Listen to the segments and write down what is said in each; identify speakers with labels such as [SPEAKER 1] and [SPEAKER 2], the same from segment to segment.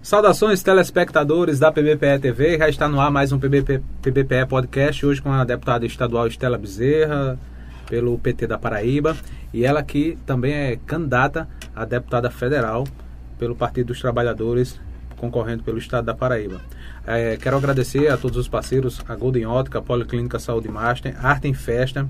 [SPEAKER 1] Saudações telespectadores da PBPE TV, já está no ar mais um PBP, PBPE Podcast, hoje com a deputada estadual Estela Bezerra, pelo PT da Paraíba, e ela que também é candidata a deputada federal pelo Partido dos Trabalhadores, concorrendo pelo Estado da Paraíba. É, quero agradecer a todos os parceiros, a Golden Ótica, a Policlínica Saúde Master, Arte em Festa,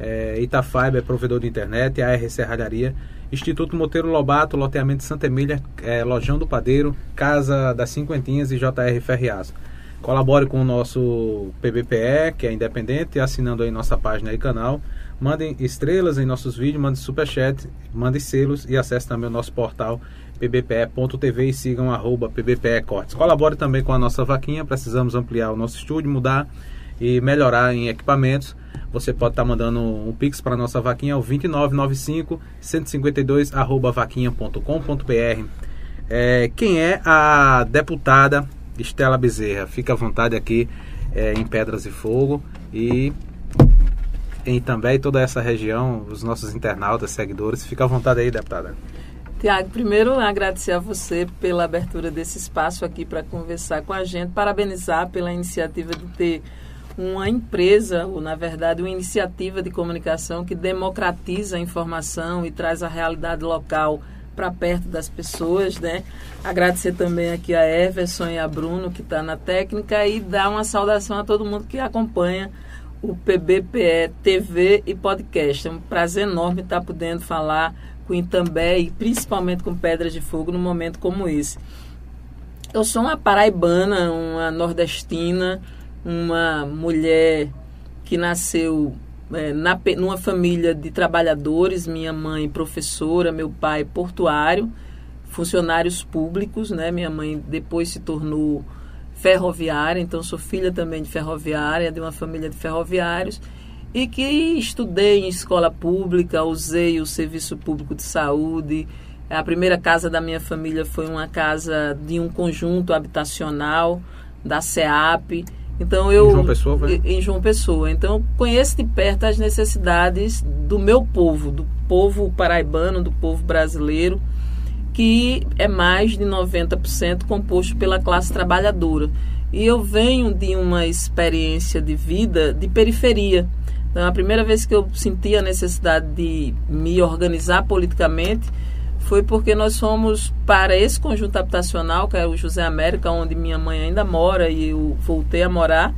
[SPEAKER 1] é, Itafiber, provedor de internet, a AR Serralharia, Instituto Monteiro Lobato, loteamento Santa Emília, é, Lojão do Padeiro, Casa das Cinquentinhas e JR Ferriaço. Colabore com o nosso PBPE, que é independente, assinando aí nossa página e canal. Mandem estrelas em nossos vídeos, mandem superchat, mandem selos e acesse também o nosso portal pbpe.tv e sigam arroba pbpe cortes. Colabore também com a nossa vaquinha, precisamos ampliar o nosso estúdio, mudar e melhorar em equipamentos. Você pode estar tá mandando um pix para nossa vaquinha, o 2995 152 arroba vaquinha.com.br. É, quem é a deputada Estela Bezerra? Fica à vontade aqui é, em Pedras e Fogo e em também toda essa região, os nossos internautas, seguidores. Fica à vontade aí, deputada.
[SPEAKER 2] Tiago, primeiro agradecer a você pela abertura desse espaço aqui para conversar com a gente, parabenizar pela iniciativa de ter uma empresa, ou na verdade uma iniciativa de comunicação que democratiza a informação e traz a realidade local para perto das pessoas, né? Agradecer também aqui a Everson e a Bruno que está na técnica e dar uma saudação a todo mundo que acompanha o PBPE TV e podcast. É um prazer enorme estar podendo falar com Itambé e principalmente com Pedras de Fogo num momento como esse. Eu sou uma paraibana, uma nordestina, uma mulher que nasceu é, na, numa família de trabalhadores, minha mãe professora, meu pai portuário, funcionários públicos, né? Minha mãe depois se tornou ferroviária, então sou filha também de ferroviária, de uma família de ferroviários e que estudei em escola pública, usei o serviço público de saúde. A primeira casa da minha família foi uma casa de um conjunto habitacional da SEAP então eu
[SPEAKER 1] em João Pessoa, vai?
[SPEAKER 2] em João Pessoa. Então conheço de perto as necessidades do meu povo, do povo paraibano, do povo brasileiro, que é mais de 90% composto pela classe trabalhadora. E eu venho de uma experiência de vida de periferia. Então, a primeira vez que eu senti a necessidade de me organizar politicamente foi porque nós fomos para esse conjunto habitacional, que é o José América, onde minha mãe ainda mora e eu voltei a morar.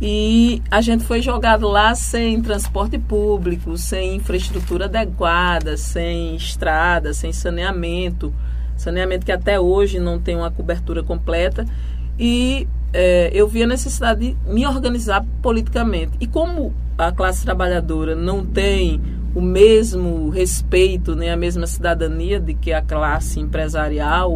[SPEAKER 2] E a gente foi jogado lá sem transporte público, sem infraestrutura adequada, sem estrada, sem saneamento. Saneamento que até hoje não tem uma cobertura completa. E é, eu vi a necessidade de me organizar politicamente. E como a classe trabalhadora não tem o mesmo respeito, nem né, a mesma cidadania de que a classe empresarial,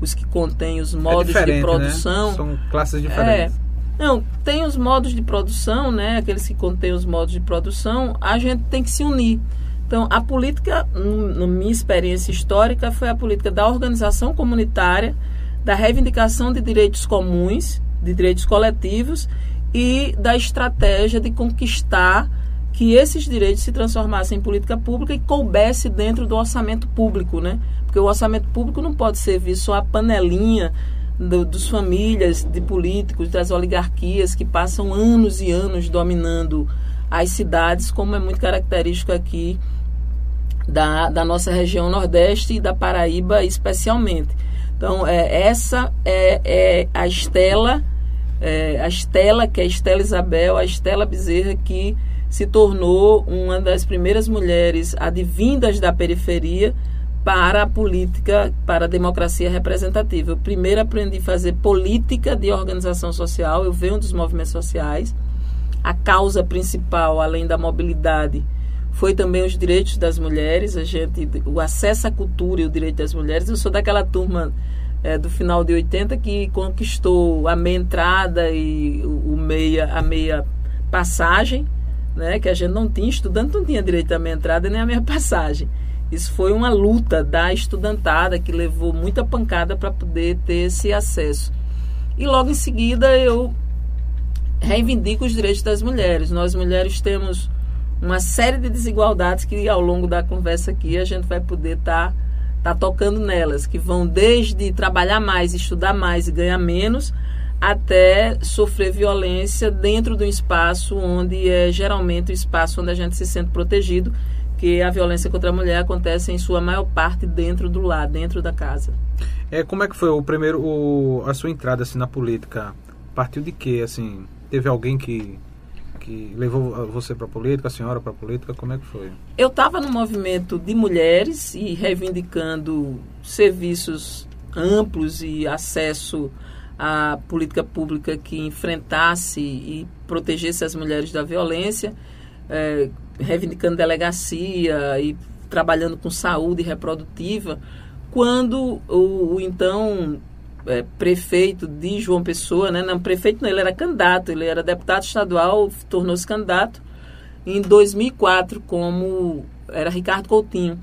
[SPEAKER 2] os que contêm os modos
[SPEAKER 1] é
[SPEAKER 2] de produção.
[SPEAKER 1] Né? São classes diferentes.
[SPEAKER 2] É, não, tem os modos de produção, né? Aqueles que contêm os modos de produção, a gente tem que se unir. Então, a política, na minha experiência histórica, foi a política da organização comunitária, da reivindicação de direitos comuns, de direitos coletivos e da estratégia de conquistar que esses direitos se transformassem em política pública e coubesse dentro do orçamento público, né? Porque o orçamento público não pode servir só a panelinha do, dos famílias, de políticos, das oligarquias que passam anos e anos dominando as cidades, como é muito característico aqui da, da nossa região Nordeste e da Paraíba especialmente. Então, é, essa é, é a Estela, é, a Estela, que é a Estela Isabel, a Estela Bezerra, que se tornou uma das primeiras mulheres advindas da periferia para a política, para a democracia representativa. Eu primeiro aprendi a fazer política de organização social, eu venho dos movimentos sociais. A causa principal, além da mobilidade, foi também os direitos das mulheres, a gente, o acesso à cultura e o direito das mulheres. Eu sou daquela turma é, do final de 80 que conquistou a meia entrada e o, meia, a meia passagem né, que a gente não tinha, estudante não tinha direito à minha entrada nem à minha passagem. Isso foi uma luta da estudantada que levou muita pancada para poder ter esse acesso. E logo em seguida eu reivindico os direitos das mulheres. Nós mulheres temos uma série de desigualdades que ao longo da conversa aqui a gente vai poder estar tá está tocando nelas, que vão desde trabalhar mais, estudar mais e ganhar menos, até sofrer violência dentro do espaço onde é geralmente o espaço onde a gente se sente protegido, que a violência contra a mulher acontece em sua maior parte dentro do lar, dentro da casa.
[SPEAKER 1] É, como é que foi o primeiro o, a sua entrada assim na política? Partiu de quê, assim? Teve alguém que que levou você para a política, a senhora para a política? Como é que foi?
[SPEAKER 2] Eu estava no movimento de mulheres e reivindicando serviços amplos e acesso a política pública que enfrentasse e protegesse as mulheres da violência, é, reivindicando delegacia e trabalhando com saúde reprodutiva, quando o, o então é, prefeito de João Pessoa, né? Não, prefeito não, ele era candidato, ele era deputado estadual, tornou-se candidato em 2004 como era Ricardo Coutinho.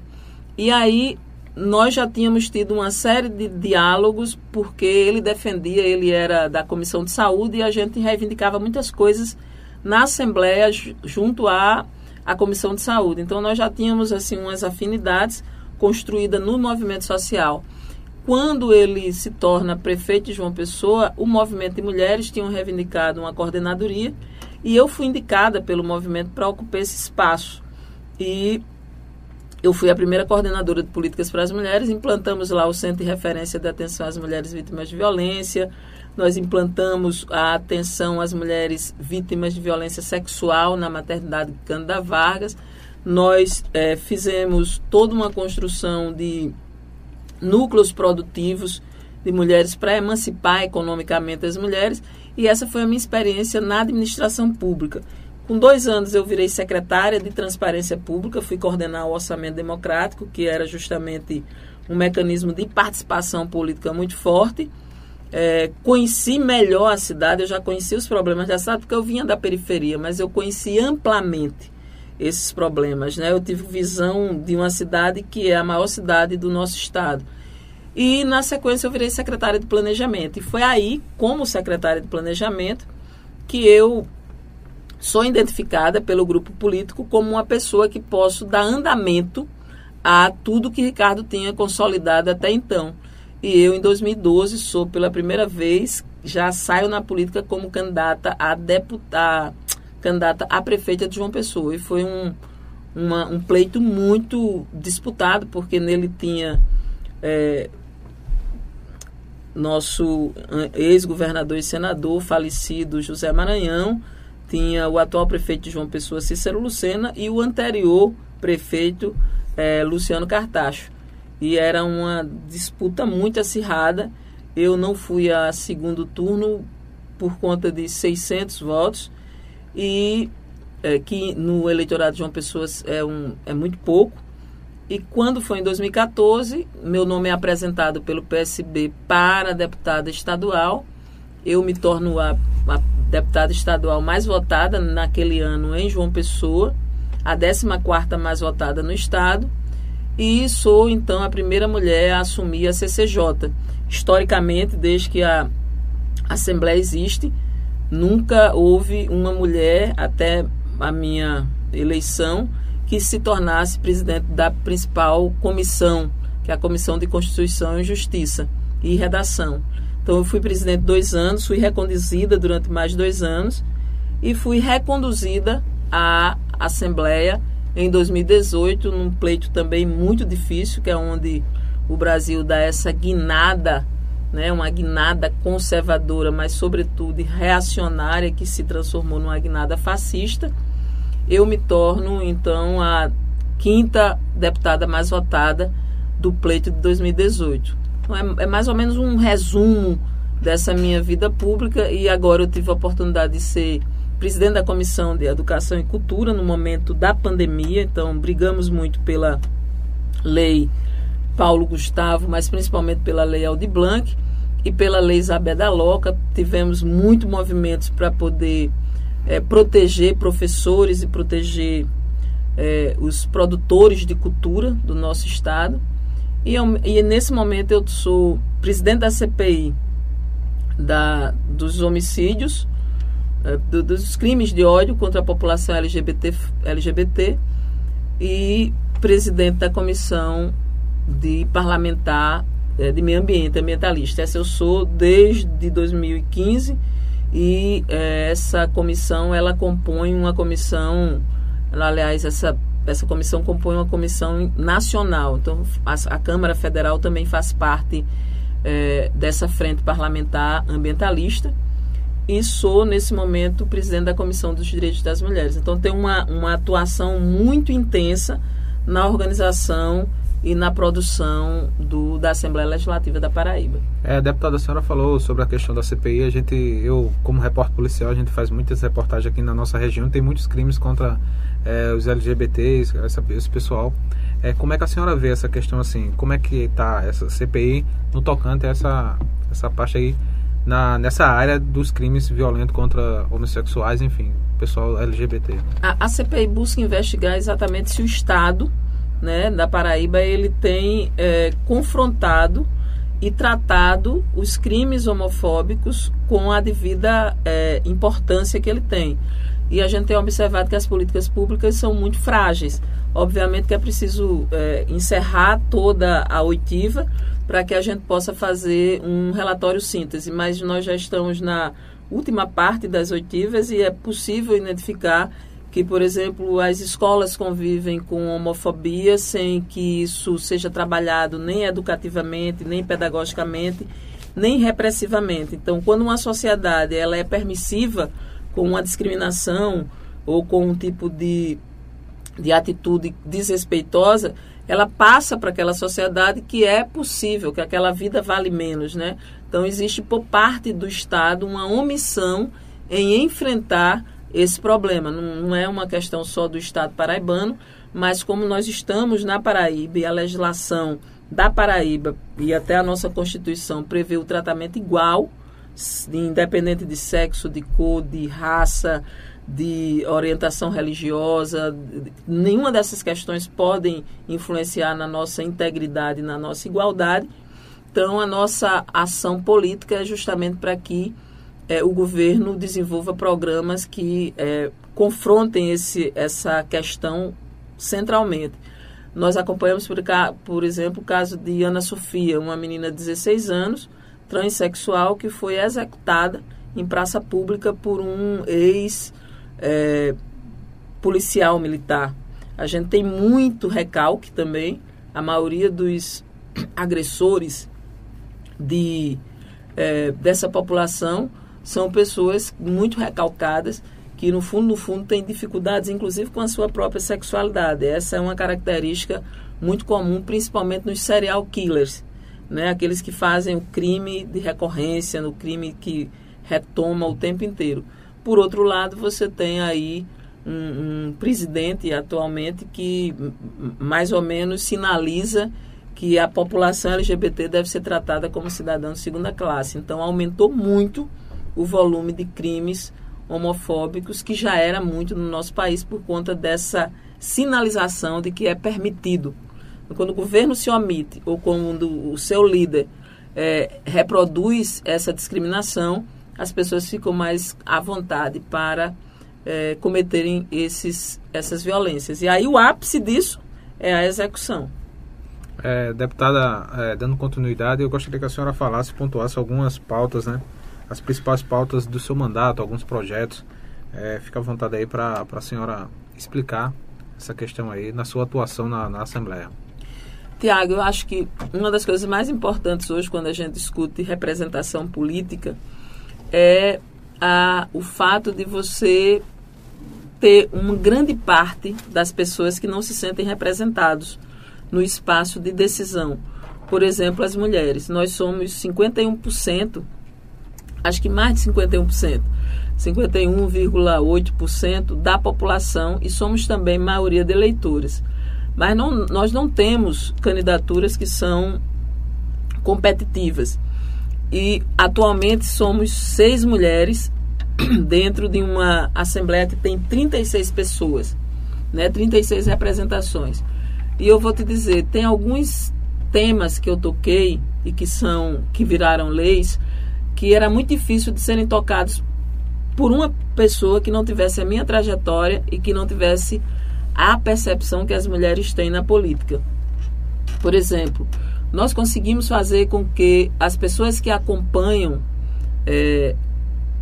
[SPEAKER 2] E aí nós já tínhamos tido uma série de diálogos, porque ele defendia, ele era da Comissão de Saúde e a gente reivindicava muitas coisas na Assembleia junto à, à Comissão de Saúde. Então nós já tínhamos assim umas afinidades construídas no movimento social. Quando ele se torna prefeito de João Pessoa, o movimento de mulheres tinham reivindicado uma coordenadoria e eu fui indicada pelo movimento para ocupar esse espaço. E eu fui a primeira coordenadora de políticas para as mulheres, implantamos lá o Centro de Referência de Atenção às Mulheres Vítimas de Violência, nós implantamos a atenção às mulheres vítimas de violência sexual na maternidade Cândida Vargas, nós é, fizemos toda uma construção de núcleos produtivos de mulheres para emancipar economicamente as mulheres, e essa foi a minha experiência na administração pública. Com dois anos eu virei secretária de Transparência Pública, fui coordenar o Orçamento Democrático, que era justamente um mecanismo de participação política muito forte. É, conheci melhor a cidade, eu já conheci os problemas da cidade, porque eu vinha da periferia, mas eu conheci amplamente esses problemas. Né? Eu tive visão de uma cidade que é a maior cidade do nosso estado. E, na sequência, eu virei secretária de Planejamento. E foi aí, como secretária de Planejamento, que eu sou identificada pelo grupo político como uma pessoa que posso dar andamento a tudo que Ricardo tinha consolidado até então. E eu, em 2012, sou pela primeira vez, já saio na política como candidata a deputada, candidata a prefeita de João Pessoa. E foi um, uma, um pleito muito disputado, porque nele tinha é, nosso ex-governador e senador falecido José Maranhão, tinha o atual prefeito de João Pessoa, Cícero Lucena, e o anterior prefeito, é, Luciano Cartacho. E era uma disputa muito acirrada. Eu não fui a segundo turno por conta de 600 votos, e é, que no eleitorado de João Pessoa é, um, é muito pouco. E quando foi em 2014, meu nome é apresentado pelo PSB para deputada estadual. Eu me torno a, a deputada estadual mais votada naquele ano em João Pessoa, a 14 mais votada no estado, e sou então a primeira mulher a assumir a CCJ. Historicamente, desde que a Assembleia existe, nunca houve uma mulher até a minha eleição que se tornasse presidente da principal comissão, que é a Comissão de Constituição e Justiça e Redação. Então, eu fui presidente dois anos, fui reconduzida durante mais dois anos e fui reconduzida à Assembleia em 2018, num pleito também muito difícil, que é onde o Brasil dá essa guinada, né, uma guinada conservadora, mas sobretudo reacionária, que se transformou numa guinada fascista. Eu me torno, então, a quinta deputada mais votada do pleito de 2018. Então, é, é mais ou menos um resumo dessa minha vida pública e agora eu tive a oportunidade de ser presidente da Comissão de Educação e Cultura no momento da pandemia, então brigamos muito pela lei Paulo Gustavo, mas principalmente pela lei Aldi Blanc e pela lei Isabel da Loca. Tivemos muitos movimentos para poder é, proteger professores e proteger é, os produtores de cultura do nosso estado. E, eu, e nesse momento eu sou presidente da CPI da, dos homicídios, é, do, dos crimes de ódio contra a população LGBT, LGBT e presidente da Comissão de parlamentar é, de meio ambiente, ambientalista. Essa eu sou desde 2015 e é, essa comissão ela compõe uma comissão, aliás, essa, essa comissão compõe uma comissão nacional. Então, a, a Câmara Federal também faz parte é, dessa frente parlamentar ambientalista e sou, nesse momento, presidente da Comissão dos Direitos das Mulheres. Então, tem uma, uma atuação muito intensa na organização e na produção do, da Assembleia Legislativa da Paraíba.
[SPEAKER 1] É, deputada a senhora falou sobre a questão da CPI. A gente, eu como repórter policial, a gente faz muitas reportagens aqui na nossa região. Tem muitos crimes contra é, os LGBTs, essa, esse pessoal. É, como é que a senhora vê essa questão assim? Como é que está essa CPI no tocante a essa, essa parte aí na, nessa área dos crimes violentos contra homossexuais, enfim, pessoal LGBT?
[SPEAKER 2] A, a CPI busca investigar exatamente se o Estado né, da Paraíba ele tem é, confrontado e tratado os crimes homofóbicos com a devida é, importância que ele tem. E a gente tem observado que as políticas públicas são muito frágeis. Obviamente que é preciso é, encerrar toda a oitiva para que a gente possa fazer um relatório síntese, mas nós já estamos na última parte das oitivas e é possível identificar que, por exemplo, as escolas convivem com homofobia sem que isso seja trabalhado nem educativamente, nem pedagogicamente, nem repressivamente. Então, quando uma sociedade ela é permissiva com uma discriminação ou com um tipo de, de atitude desrespeitosa, ela passa para aquela sociedade que é possível, que aquela vida vale menos, né? Então, existe por parte do Estado uma omissão em enfrentar esse problema. Não, não, é uma questão só do Estado paraibano, mas como nós estamos na Paraíba e a legislação da Paraíba e até a nossa Constituição prevê o tratamento igual, independente de sexo, de cor, de raça, de orientação religiosa, nenhuma dessas questões podem influenciar na nossa integridade, na nossa igualdade. Então, a nossa ação política é justamente para que é, o governo desenvolva programas que é, confrontem esse, essa questão centralmente. Nós acompanhamos, por, por exemplo, o caso de Ana Sofia, uma menina de 16 anos, transexual, que foi executada em praça pública por um ex-policial é, militar. A gente tem muito recalque também. A maioria dos agressores de, é, dessa população são pessoas muito recalcadas que no fundo, no fundo, têm dificuldades, inclusive com a sua própria sexualidade. Essa é uma característica muito comum, principalmente nos serial killers, né? Aqueles que fazem o crime de recorrência, no crime que retoma o tempo inteiro. Por outro lado, você tem aí um, um presidente atualmente que mais ou menos sinaliza que a população LGBT deve ser tratada como cidadão de segunda classe. Então, aumentou muito o volume de crimes homofóbicos que já era muito no nosso país por conta dessa sinalização de que é permitido. Quando o governo se omite ou quando o seu líder é, reproduz essa discriminação, as pessoas ficam mais à vontade para é, cometerem esses, essas violências. E aí o ápice disso é a execução.
[SPEAKER 1] É, deputada, é, dando continuidade, eu gostaria que a senhora falasse, pontuasse algumas pautas, né? as principais pautas do seu mandato, alguns projetos. É, fica à vontade aí para a senhora explicar essa questão aí na sua atuação na, na Assembleia.
[SPEAKER 2] Tiago, eu acho que uma das coisas mais importantes hoje, quando a gente discute representação política, é a, o fato de você ter uma grande parte das pessoas que não se sentem representados no espaço de decisão. Por exemplo, as mulheres. Nós somos 51% acho que mais de 51%, 51,8% da população e somos também maioria de eleitores. Mas não, nós não temos candidaturas que são competitivas. E atualmente somos seis mulheres dentro de uma assembleia que tem 36 pessoas, né? 36 representações. E eu vou te dizer, tem alguns temas que eu toquei e que são que viraram leis que era muito difícil de serem tocados por uma pessoa que não tivesse a minha trajetória e que não tivesse a percepção que as mulheres têm na política. Por exemplo, nós conseguimos fazer com que as pessoas que acompanham é,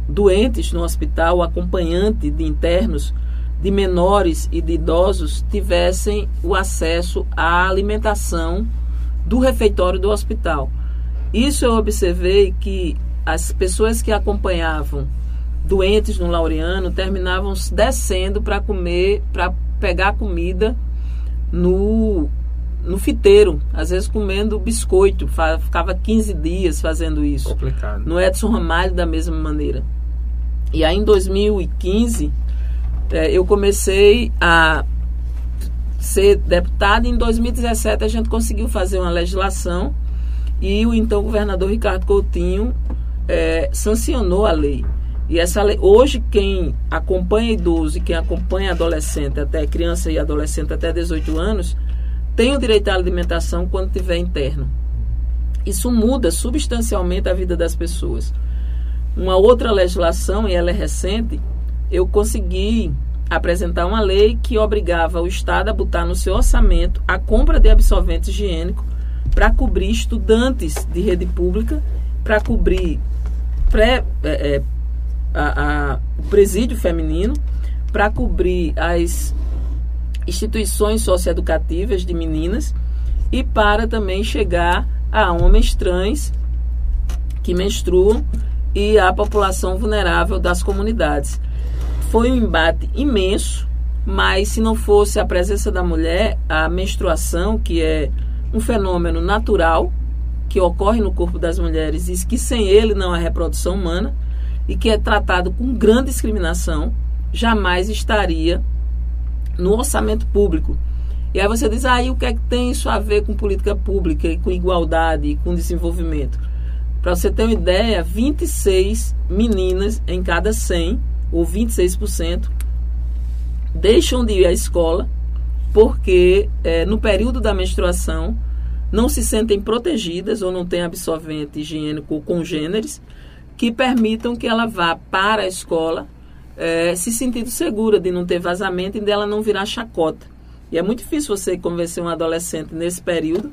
[SPEAKER 2] doentes no hospital, acompanhante de internos, de menores e de idosos, tivessem o acesso à alimentação do refeitório do hospital. Isso eu observei que as pessoas que acompanhavam doentes no Laureano terminavam descendo para comer, para pegar comida no no fiteiro, às vezes comendo biscoito, ficava 15 dias fazendo isso.
[SPEAKER 1] Complicado.
[SPEAKER 2] No Edson Ramalho, da mesma maneira. E aí, em 2015, é, eu comecei a ser deputada. Em 2017, a gente conseguiu fazer uma legislação e o então governador Ricardo Coutinho é, sancionou a lei. E essa hoje, quem acompanha idoso e quem acompanha adolescente, até criança e adolescente até 18 anos, tem o direito à alimentação quando tiver interno. Isso muda substancialmente a vida das pessoas. Uma outra legislação, e ela é recente, eu consegui apresentar uma lei que obrigava o Estado a botar no seu orçamento a compra de absorvente higiênico para cobrir estudantes de rede pública, para cobrir pré, é, é, a, a, presídio feminino, para cobrir as instituições socioeducativas de meninas e para também chegar a homens trans que menstruam e a população vulnerável das comunidades. Foi um embate imenso, mas se não fosse a presença da mulher, a menstruação, que é um fenômeno natural que ocorre no corpo das mulheres e que sem ele não há reprodução humana e que é tratado com grande discriminação, jamais estaria no orçamento público. E aí você diz, aí ah, o que é que tem isso a ver com política pública e com igualdade e com desenvolvimento? Para você ter uma ideia, 26 meninas em cada 100, ou 26%, deixam de ir à escola porque é, no período da menstruação não se sentem protegidas ou não têm absorvente higiênico congêneres que permitam que ela vá para a escola é, se sentindo segura de não ter vazamento e dela não virar chacota. E é muito difícil você convencer um adolescente nesse período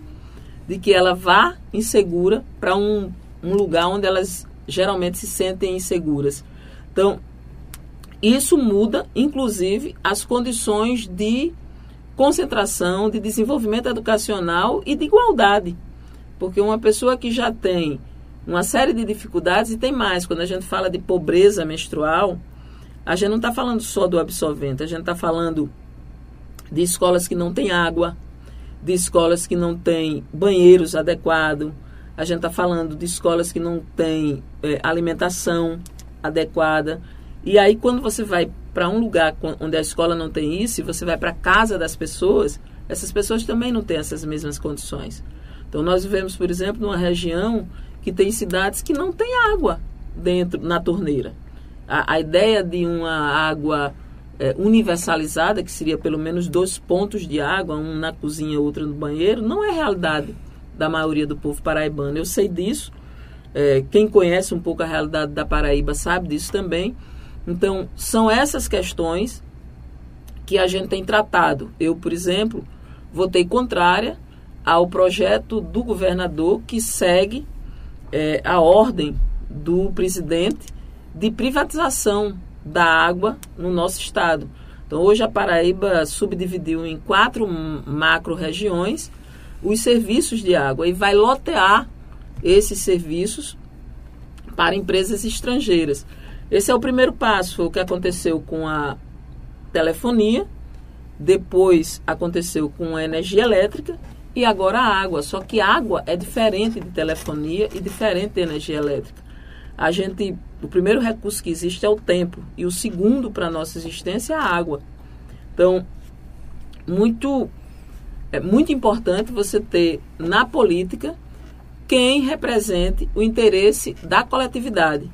[SPEAKER 2] de que ela vá insegura para um, um lugar onde elas geralmente se sentem inseguras. Então, isso muda, inclusive, as condições de concentração, de desenvolvimento educacional e de igualdade. Porque uma pessoa que já tem uma série de dificuldades, e tem mais, quando a gente fala de pobreza menstrual, a gente não está falando só do absorvente, a gente está falando de escolas que não têm água, de escolas que não têm banheiros adequados, a gente está falando de escolas que não têm é, alimentação adequada. E aí, quando você vai para um lugar onde a escola não tem isso, e você vai para a casa das pessoas, essas pessoas também não têm essas mesmas condições. Então, nós vivemos, por exemplo, numa região que tem cidades que não tem água dentro na torneira a, a ideia de uma água é, universalizada, que seria pelo menos dois pontos de água, um na cozinha, outro no banheiro, não é realidade da maioria do povo paraibano. Eu sei disso. É, quem conhece um pouco a realidade da Paraíba sabe disso também. Então, são essas questões que a gente tem tratado. Eu, por exemplo, votei contrária ao projeto do governador que segue é, a ordem do presidente de privatização da água no nosso estado. Então, hoje a Paraíba subdividiu em quatro macro-regiões os serviços de água e vai lotear esses serviços para empresas estrangeiras. Esse é o primeiro passo, foi o que aconteceu com a telefonia, depois aconteceu com a energia elétrica e agora a água. Só que água é diferente de telefonia e diferente de energia elétrica a gente, o primeiro recurso que existe é o tempo e o segundo para nossa existência é a água. Então, muito é muito importante você ter na política quem represente o interesse da coletividade.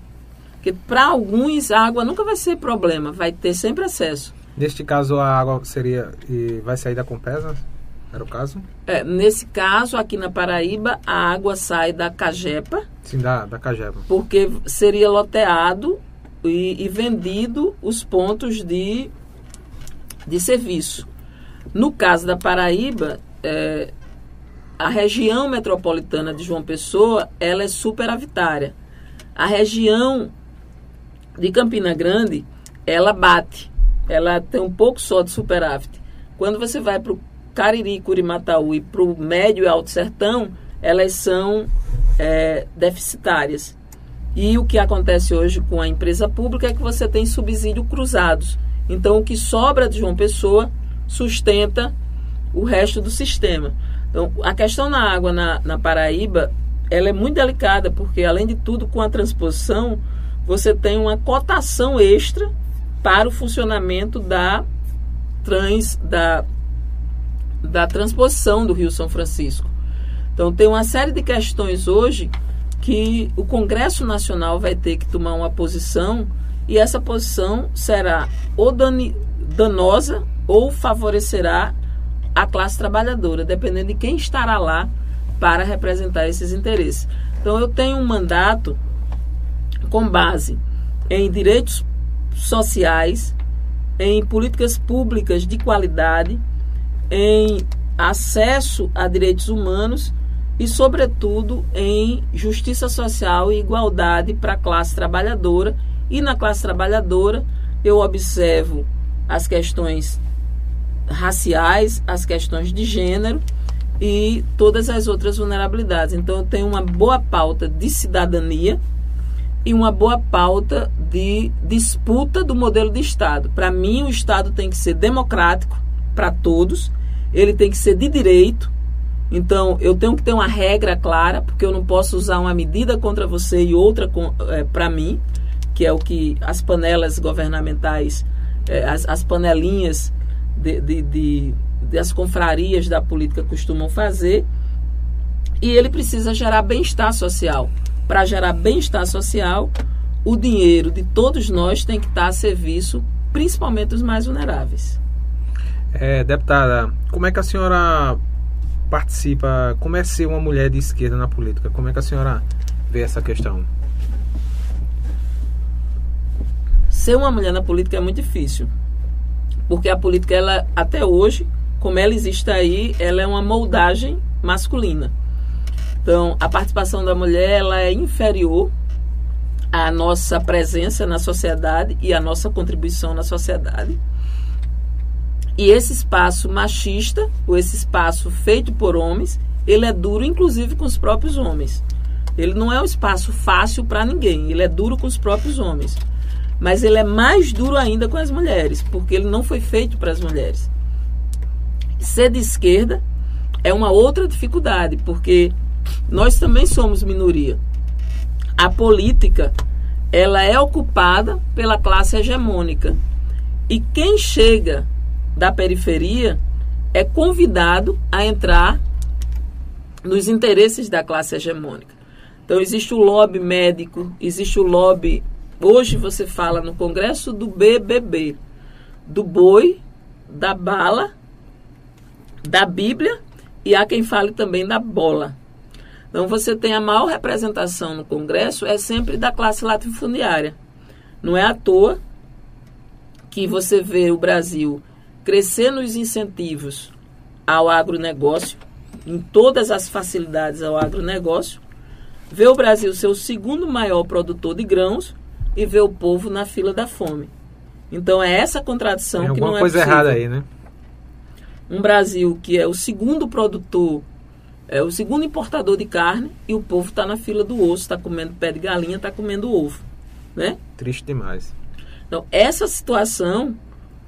[SPEAKER 2] Porque para alguns a água nunca vai ser problema, vai ter sempre acesso.
[SPEAKER 1] Neste caso a água seria e vai sair da Compesa? Era o caso?
[SPEAKER 2] É, nesse caso, aqui na Paraíba, a água sai da Cajepa.
[SPEAKER 1] Sim, da, da Cajepa.
[SPEAKER 2] Porque seria loteado e, e vendido os pontos de, de serviço. No caso da Paraíba, é, a região metropolitana de João Pessoa, ela é superavitária. A região de Campina Grande, ela bate. Ela tem um pouco só de superávit. Quando você vai para o Cariri, Curimataú e para o Médio e Alto Sertão, elas são é, deficitárias. E o que acontece hoje com a empresa pública é que você tem subsídio cruzados. Então, o que sobra de João Pessoa sustenta o resto do sistema. Então, a questão na água na, na Paraíba, ela é muito delicada, porque, além de tudo, com a transposição, você tem uma cotação extra para o funcionamento da trans, da, da transposição do Rio São Francisco. Então, tem uma série de questões hoje que o Congresso Nacional vai ter que tomar uma posição e essa posição será ou danosa ou favorecerá a classe trabalhadora, dependendo de quem estará lá para representar esses interesses. Então, eu tenho um mandato com base em direitos sociais, em políticas públicas de qualidade, em acesso a direitos humanos e, sobretudo, em justiça social e igualdade para a classe trabalhadora. E na classe trabalhadora, eu observo as questões raciais, as questões de gênero e todas as outras vulnerabilidades. Então, eu tenho uma boa pauta de cidadania e uma boa pauta de disputa do modelo de Estado. Para mim, o Estado tem que ser democrático para todos, ele tem que ser de direito então, eu tenho que ter uma regra clara, porque eu não posso usar uma medida contra você e outra é, para mim, que é o que as panelas governamentais, é, as, as, panelinhas de, de, de, das confrarias da política costumam fazer. E ele precisa gerar bem-estar social. Para gerar bem-estar social, o dinheiro de todos nós tem que estar a serviço, principalmente dos mais vulneráveis.
[SPEAKER 1] É, deputada, como é que a senhora participa, como é ser uma mulher de esquerda na política? Como é que a senhora vê essa questão?
[SPEAKER 2] Ser uma mulher na política é muito difícil. Porque a política, ela, até hoje, como ela existe aí, ela é uma moldagem masculina. Então, a participação da mulher ela é inferior à nossa presença na sociedade e à nossa contribuição na sociedade. E esse espaço machista, ou esse espaço feito por homens, ele é duro inclusive com os próprios homens. Ele não é um espaço fácil para ninguém, ele é duro com os próprios homens. Mas ele é mais duro ainda com as mulheres, porque ele não foi feito para as mulheres. Ser de esquerda é uma outra dificuldade, porque nós também somos minoria. A política, ela é ocupada pela classe hegemônica. E quem chega da periferia é convidado a entrar nos interesses da classe hegemônica. Então, existe o lobby médico, existe o lobby. Hoje você fala no Congresso do BBB, do boi, da bala, da Bíblia e há quem fale também da bola. Então, você tem a maior representação no Congresso, é sempre da classe latifundiária. Não é à toa que você vê o Brasil crescer nos incentivos ao agronegócio, em todas as facilidades ao agronegócio, ver o Brasil ser o segundo maior produtor de grãos e ver o povo na fila da fome. Então é essa contradição
[SPEAKER 1] Tem
[SPEAKER 2] que não
[SPEAKER 1] é coisa
[SPEAKER 2] possível.
[SPEAKER 1] errada aí, né?
[SPEAKER 2] Um Brasil que é o segundo produtor, é o segundo importador de carne e o povo está na fila do osso, está comendo pé de galinha, está comendo ovo, né?
[SPEAKER 1] Triste demais.
[SPEAKER 2] Então essa situação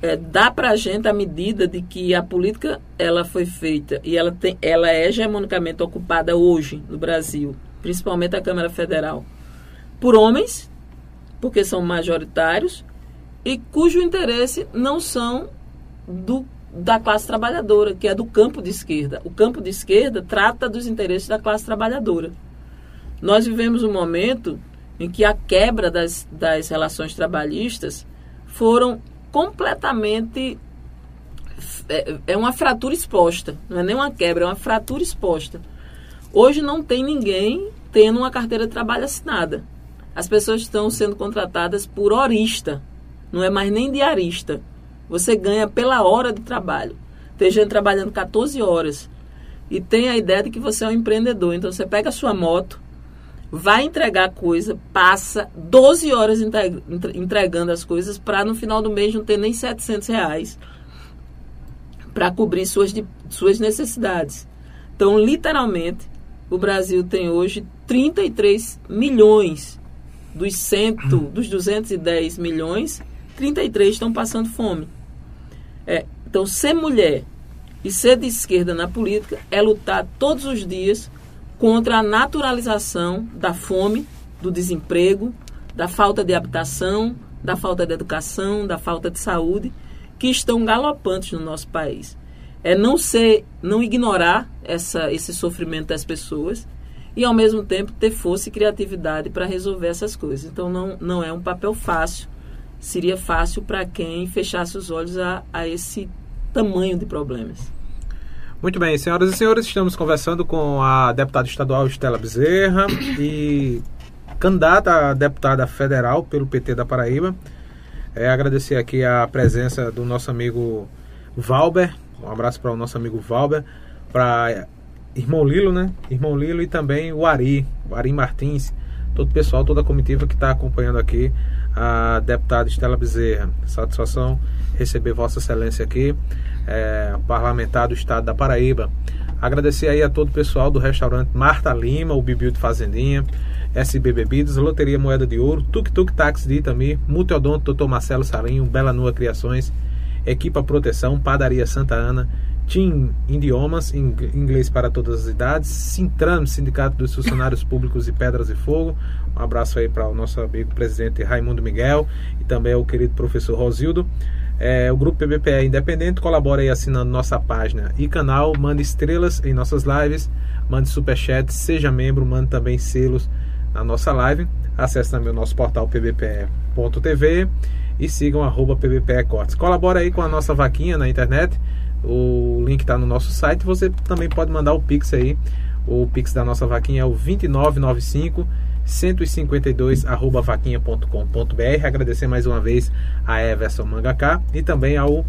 [SPEAKER 2] é, dá para a gente a medida de que a política ela foi feita e ela, tem, ela é hegemonicamente ocupada hoje no Brasil, principalmente a Câmara Federal, por homens, porque são majoritários, e cujo interesse não são do, da classe trabalhadora, que é do campo de esquerda. O campo de esquerda trata dos interesses da classe trabalhadora. Nós vivemos um momento em que a quebra das, das relações trabalhistas foram completamente. É, é uma fratura exposta. Não é nem uma quebra, é uma fratura exposta. Hoje não tem ninguém tendo uma carteira de trabalho assinada. As pessoas estão sendo contratadas por horista, não é mais nem diarista. Você ganha pela hora de trabalho. Tem gente trabalhando 14 horas. e tem a ideia de que você é um empreendedor. Então você pega a sua moto, vai entregar coisa, passa 12 horas entregando as coisas para no final do mês não ter nem 700 reais para cobrir suas, suas necessidades. Então, literalmente, o Brasil tem hoje 33 milhões dos, cento, dos 210 milhões, 33 estão passando fome. É, então, ser mulher e ser de esquerda na política é lutar todos os dias contra a naturalização da fome, do desemprego, da falta de habitação, da falta de educação, da falta de saúde, que estão galopantes no nosso país. É não ser, não ignorar essa, esse sofrimento das pessoas e ao mesmo tempo ter força e criatividade para resolver essas coisas. Então não, não é um papel fácil. Seria fácil para quem fechasse os olhos a, a esse tamanho de problemas.
[SPEAKER 1] Muito bem, senhoras e senhores, estamos conversando com a deputada estadual Estela Bezerra e candidata a deputada federal pelo PT da Paraíba. É, agradecer aqui a presença do nosso amigo Valber, um abraço para o nosso amigo Valber, para irmão Lilo, né? Irmão Lilo e também o Ari, o Ari Martins, todo o pessoal, toda a comitiva que está acompanhando aqui a deputada Estela Bezerra. Satisfação receber Vossa Excelência aqui, é, parlamentar do estado da Paraíba. Agradecer aí a todo o pessoal do restaurante Marta Lima, o Bibiu de Fazendinha, SB Bebidas, Loteria Moeda de Ouro, Tuk Tuk Táxi de Itami, Multiodonto Dr. Marcelo Sarinho, Bela Nua Criações, Equipa Proteção, Padaria Santa Ana, Team Idiomas, inglês para todas as idades, Sintram, Sindicato dos Funcionários Públicos de Pedras e Fogo. Um abraço aí para o nosso amigo presidente Raimundo Miguel e também o querido professor Rosildo. É, o grupo PBPE Independente colabora aí assinando nossa página e canal, mande estrelas em nossas lives, mande superchat, seja membro, mande também selos na nossa live. Acesse também o nosso portal pbpe.tv e sigam arroba PBPE. Colabora aí com a nossa vaquinha na internet. O link está no nosso site. Você também pode mandar o Pix aí. O Pix da nossa vaquinha é o 2995 152 arroba vaquinha.com.br. Agradecer mais uma vez a Everson Mangaká e também ao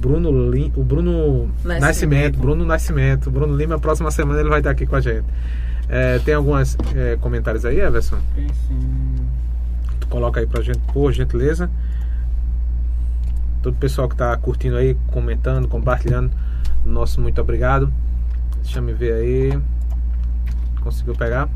[SPEAKER 1] Bruno, Lim, o Bruno Nascimento. Nascimento. Bruno Nascimento. Bruno Lima, próxima semana ele vai estar aqui com a gente. É, tem alguns é, comentários aí, Everson? Tem sim. Tu coloca aí pra gente, por gentileza todo o pessoal que está curtindo aí, comentando, compartilhando. Nosso muito obrigado. Deixa eu me ver aí. Conseguiu pegar?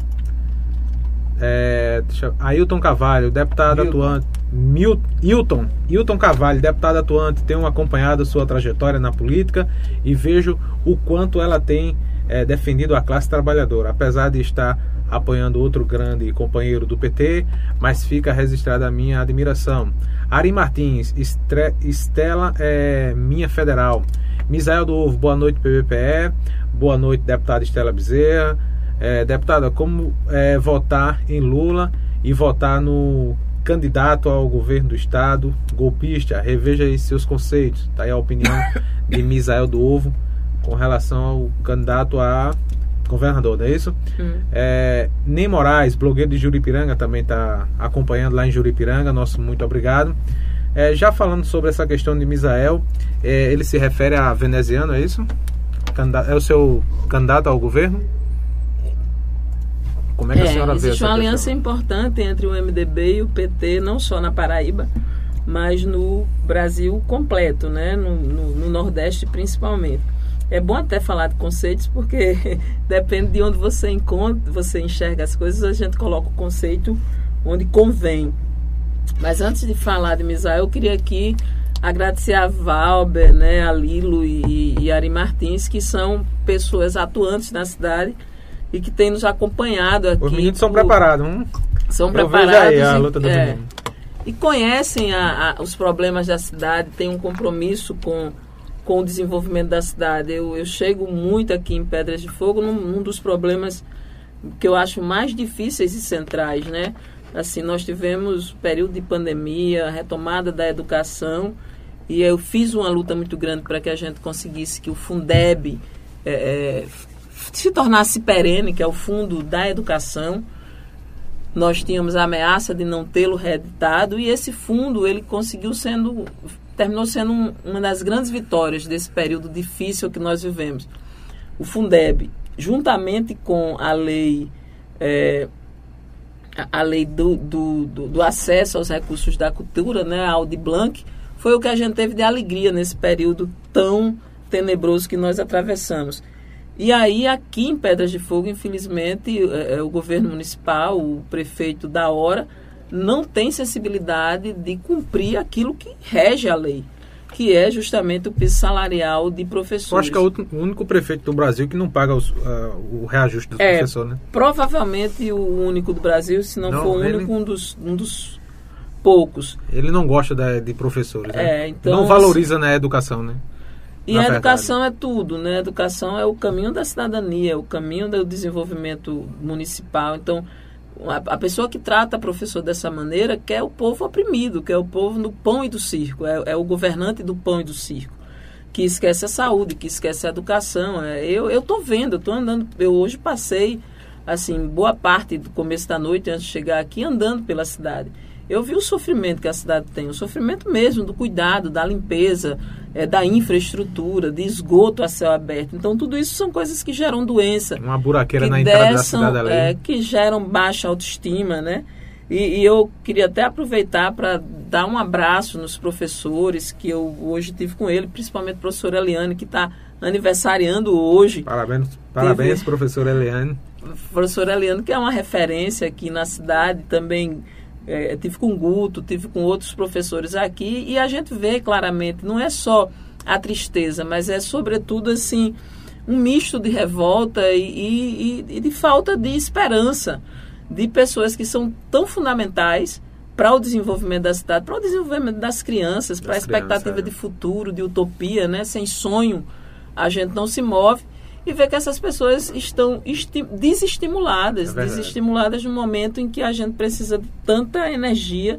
[SPEAKER 1] É, deixa, Ailton Cavalho, deputado Milton. atuante. Mil, Hilton, Hilton Cavalho, deputado atuante, tenho acompanhado sua trajetória na política e vejo o quanto ela tem é, defendido a classe trabalhadora, apesar de estar apoiando outro grande companheiro do PT, mas fica registrada a minha admiração. Ari Martins, Estre, Estela é minha federal. Misael do Ovo, boa noite PBPE, boa noite deputada Estela Bezerra. É, deputada, como é, votar em Lula e votar no candidato ao governo do estado, golpista, reveja aí seus conceitos. Está aí a opinião de Misael do Ovo com relação ao candidato a governador, não é isso? Hum. É, Nem Moraes, blogueiro de Juripiranga, também está acompanhando lá em Juripiranga, nosso muito obrigado. É, já falando sobre essa questão de Misael, é, ele se refere a veneziano, é isso? É o seu candidato ao governo?
[SPEAKER 2] Como é que a é, senhora vê Existe uma aliança importante entre o MDB e o PT, não só na Paraíba, mas no Brasil completo, né? no, no, no Nordeste principalmente. É bom até falar de conceitos, porque depende de onde você encontra, você enxerga as coisas, a gente coloca o conceito onde convém. Mas antes de falar de Misael, eu queria aqui agradecer a Valber, né, a Lilo e, e Ari Martins, que são pessoas atuantes na cidade e que têm nos acompanhado aqui.
[SPEAKER 1] Os meninos são preparados, hum?
[SPEAKER 2] São eu preparados. Aí a luta do é, e conhecem a, a, os problemas da cidade, têm um compromisso com com o desenvolvimento da cidade. Eu, eu chego muito aqui em Pedras de Fogo num, num dos problemas que eu acho mais difíceis e centrais, né? Assim, nós tivemos período de pandemia, retomada da educação, e eu fiz uma luta muito grande para que a gente conseguisse que o Fundeb é, é, se tornasse perene, que é o fundo da educação. Nós tínhamos a ameaça de não tê-lo reeditado e esse fundo ele conseguiu sendo terminou sendo um, uma das grandes vitórias desse período difícil que nós vivemos. o Fundeb, juntamente com a lei é, a lei do, do, do, do, acesso aos recursos da cultura, né, a Audi Blanc, foi o que a gente teve de alegria nesse período tão tenebroso que nós atravessamos. E aí, aqui em Pedras de Fogo, infelizmente, é, é, o governo municipal, o prefeito da hora, não tem sensibilidade de cumprir aquilo que rege a lei que é justamente o piso salarial de professores. Eu
[SPEAKER 1] acho que é o único prefeito do Brasil que não paga os, uh, o reajuste do é, professor, né?
[SPEAKER 2] Provavelmente o único do Brasil, se não, não for o único, um dos, um dos poucos.
[SPEAKER 1] Ele não gosta da, de professores, né? É, então, não valoriza na né, educação, né?
[SPEAKER 2] E a educação é tudo, né? A educação é o caminho da cidadania, é o caminho do desenvolvimento municipal. Então, a, pessoa que trata professor dessa maneira quer o povo oprimido, quer o povo no pão e do circo, é, é o governante do pão e do circo, que esquece a saúde, que esquece a educação. É, eu estou vendo, eu estou andando, eu hoje passei assim boa parte do começo da noite antes de chegar aqui andando pela cidade. Eu vi o sofrimento que a cidade tem, o sofrimento mesmo do cuidado, da limpeza, é, da infraestrutura, de esgoto a céu aberto. Então, tudo isso são coisas que geram doença.
[SPEAKER 1] Uma buraqueira na entrada da cidade ali. É,
[SPEAKER 2] que geram baixa autoestima, né? E, e eu queria até aproveitar para dar um abraço nos professores que eu hoje tive com ele, principalmente a professora Eliane, que está aniversariando hoje.
[SPEAKER 1] Parabéns, parabéns Teve, professora Eliane.
[SPEAKER 2] Professora Eliane, que é uma referência aqui na cidade, também é, tive com o Guto, tive com outros professores aqui, e a gente vê claramente, não é só a tristeza, mas é sobretudo assim um misto de revolta e, e, e de falta de esperança de pessoas que são tão fundamentais para o desenvolvimento da cidade, para o desenvolvimento das crianças, para a expectativa é. de futuro, de utopia, né? Sem sonho a gente não se move e ver que essas pessoas estão desestimuladas, é desestimuladas no momento em que a gente precisa de tanta energia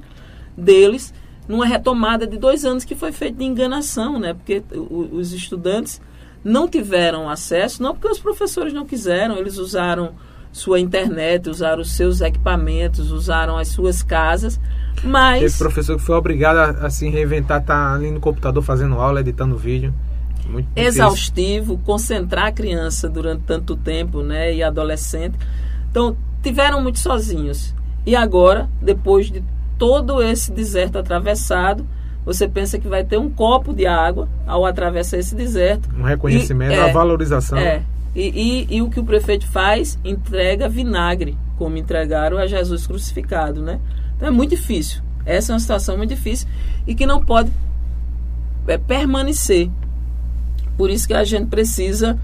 [SPEAKER 2] deles numa retomada de dois anos que foi feita de enganação, né? Porque os estudantes não tiveram acesso, não porque os professores não quiseram, eles usaram sua internet, usaram os seus equipamentos, usaram as suas casas, mas...
[SPEAKER 1] Teve professor que foi obrigado a, a se reinventar, tá ali no computador fazendo aula, editando vídeo.
[SPEAKER 2] Muito exaustivo, concentrar a criança durante tanto tempo, né, e adolescente. Então, tiveram muito sozinhos. E agora, depois de todo esse deserto atravessado, você pensa que vai ter um copo de água ao atravessar esse deserto.
[SPEAKER 1] Um reconhecimento, e, é, a valorização.
[SPEAKER 2] É. E, e, e, o que o prefeito faz? Entrega vinagre, como entregaram a Jesus crucificado, né? Então é muito difícil. Essa é uma situação muito difícil e que não pode é, permanecer. Por isso que a gente precisa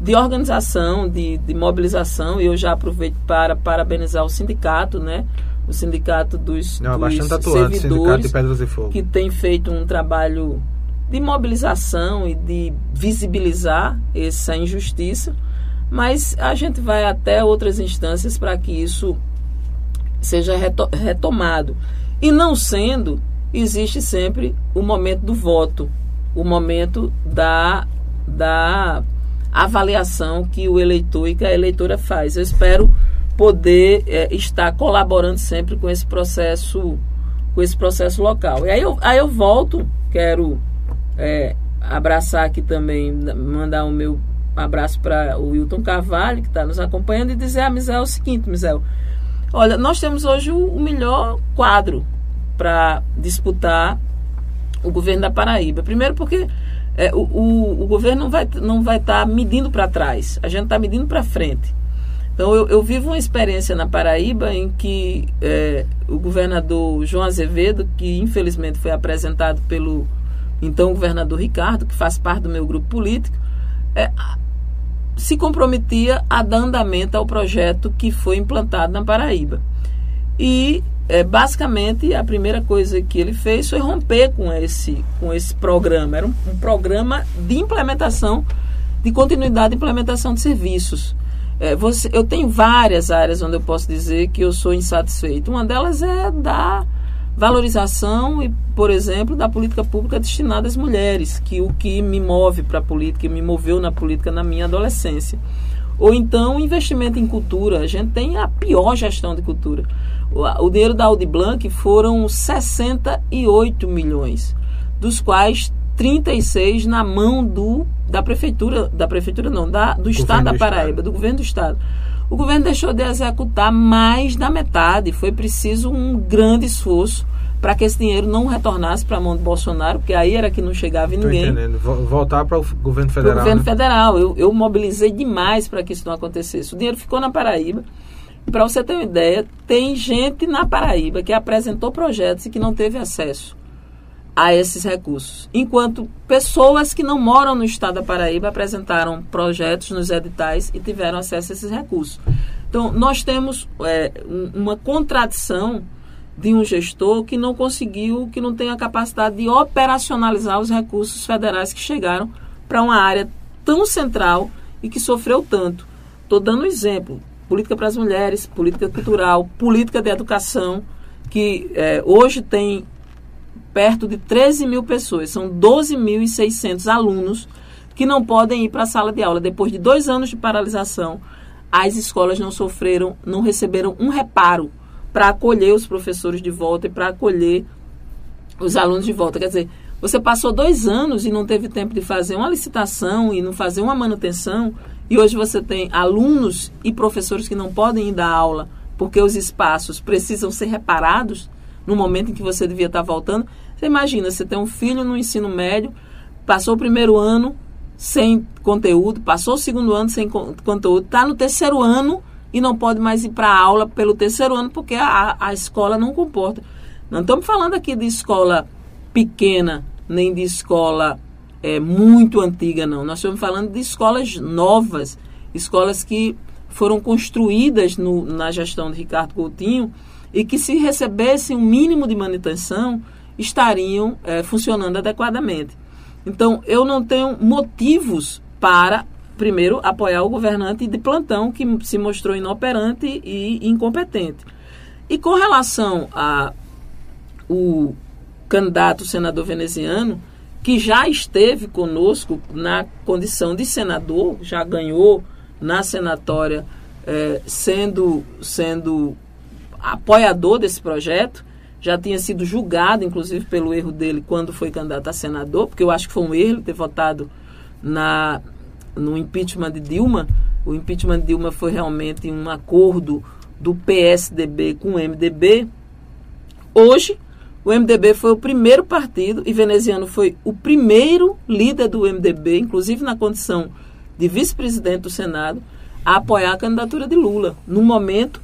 [SPEAKER 2] de organização, de, de mobilização, e eu já aproveito para parabenizar o sindicato, né? O sindicato dos,
[SPEAKER 1] Não,
[SPEAKER 2] dos
[SPEAKER 1] atuante,
[SPEAKER 2] servidores,
[SPEAKER 1] sindicato de Fogo.
[SPEAKER 2] que tem feito um trabalho de mobilização e de visibilizar essa injustiça, mas a gente vai até outras instâncias para que isso seja retomado. E não sendo, existe sempre o momento do voto, o momento da, da avaliação que o eleitor e que a eleitora faz. Eu espero poder é, estar colaborando sempre com esse processo com esse processo local. E aí eu, aí eu volto, quero é, abraçar aqui também, mandar o meu abraço para o Wilton Carvalho, que está nos acompanhando, e dizer a Misel o seguinte, Misel, olha, nós temos hoje o, o melhor quadro para disputar o governo da Paraíba. Primeiro porque é, o, o, o, governo não vai não vai estar tá medindo para trás, a gente está medindo para frente. Então eu, eu, vivo uma experiência na Paraíba em que é, o governador João Azevedo, que infelizmente foi apresentado pelo então governador Ricardo, que faz parte do meu grupo político, é, se comprometia a dar andamento ao projeto que foi implantado na Paraíba. E é, basicamente a primeira coisa que ele fez foi romper com esse, com esse programa. Era um, um programa de implementação, de continuidade de implementação de serviços. É, você, eu tenho várias áreas onde eu posso dizer que eu sou insatisfeito. Uma delas é da valorização e, por exemplo, da política pública destinada às mulheres, que o que me move para a política, me moveu na política na minha adolescência. Ou então investimento em cultura. A gente tem a pior gestão de cultura. O, dinheiro da Audi Blanc foram 68 milhões, dos quais 36 na mão do da prefeitura, da prefeitura não, da, do estado da Paraíba, estado. do governo do estado. O governo deixou de executar mais da metade. Foi preciso um grande esforço para que esse dinheiro não retornasse para a mão do Bolsonaro, porque aí era que não chegava ninguém.
[SPEAKER 1] Entendendo. Voltar para o governo federal.
[SPEAKER 2] Pro governo
[SPEAKER 1] né?
[SPEAKER 2] federal. Eu, eu mobilizei demais para que isso não acontecesse. O dinheiro ficou na Paraíba. Para você ter uma ideia, tem gente na Paraíba que apresentou projetos e que não teve acesso a esses recursos. Enquanto pessoas que não moram no estado da Paraíba apresentaram projetos nos editais e tiveram acesso a esses recursos. Então, nós temos é, uma contradição de um gestor que não conseguiu, que não tem a capacidade de operacionalizar os recursos federais que chegaram para uma área tão central e que sofreu tanto. Estou dando um exemplo: política para as mulheres, política cultural, política de educação, que é, hoje tem perto de 13 mil pessoas, são 12.600 alunos que não podem ir para a sala de aula. Depois de dois anos de paralisação, as escolas não sofreram, não receberam um reparo para acolher os professores de volta e para acolher os alunos de volta. Quer dizer, você passou dois anos e não teve tempo de fazer uma licitação e não fazer uma manutenção, e hoje você tem alunos e professores que não podem ir dar aula porque os espaços precisam ser reparados no momento em que você devia estar voltando. Você imagina, você tem um filho no ensino médio, passou o primeiro ano sem conteúdo, passou o segundo ano sem conteúdo, está no terceiro ano e não pode mais ir para a aula pelo terceiro ano porque a, a escola não comporta. Não estamos falando aqui de escola pequena, nem de escola é, muito antiga, não. Nós estamos falando de escolas novas, escolas que foram construídas no, na gestão de Ricardo Coutinho e que se recebessem um mínimo de manutenção estariam é, funcionando adequadamente. Então, eu não tenho motivos para, primeiro, apoiar o governante de plantão que se mostrou inoperante e incompetente. E com relação a o candidato senador veneziano, que já esteve conosco na condição de senador, já ganhou na senatória, é, sendo, sendo apoiador desse projeto, já tinha sido julgado, inclusive, pelo erro dele quando foi candidato a senador, porque eu acho que foi um erro ter votado na, no impeachment de Dilma. O impeachment de Dilma foi realmente um acordo do PSDB com o MDB. Hoje, o MDB foi o primeiro partido e veneziano foi o primeiro líder do MDB, inclusive na condição de vice-presidente do Senado, a apoiar a candidatura de Lula, no momento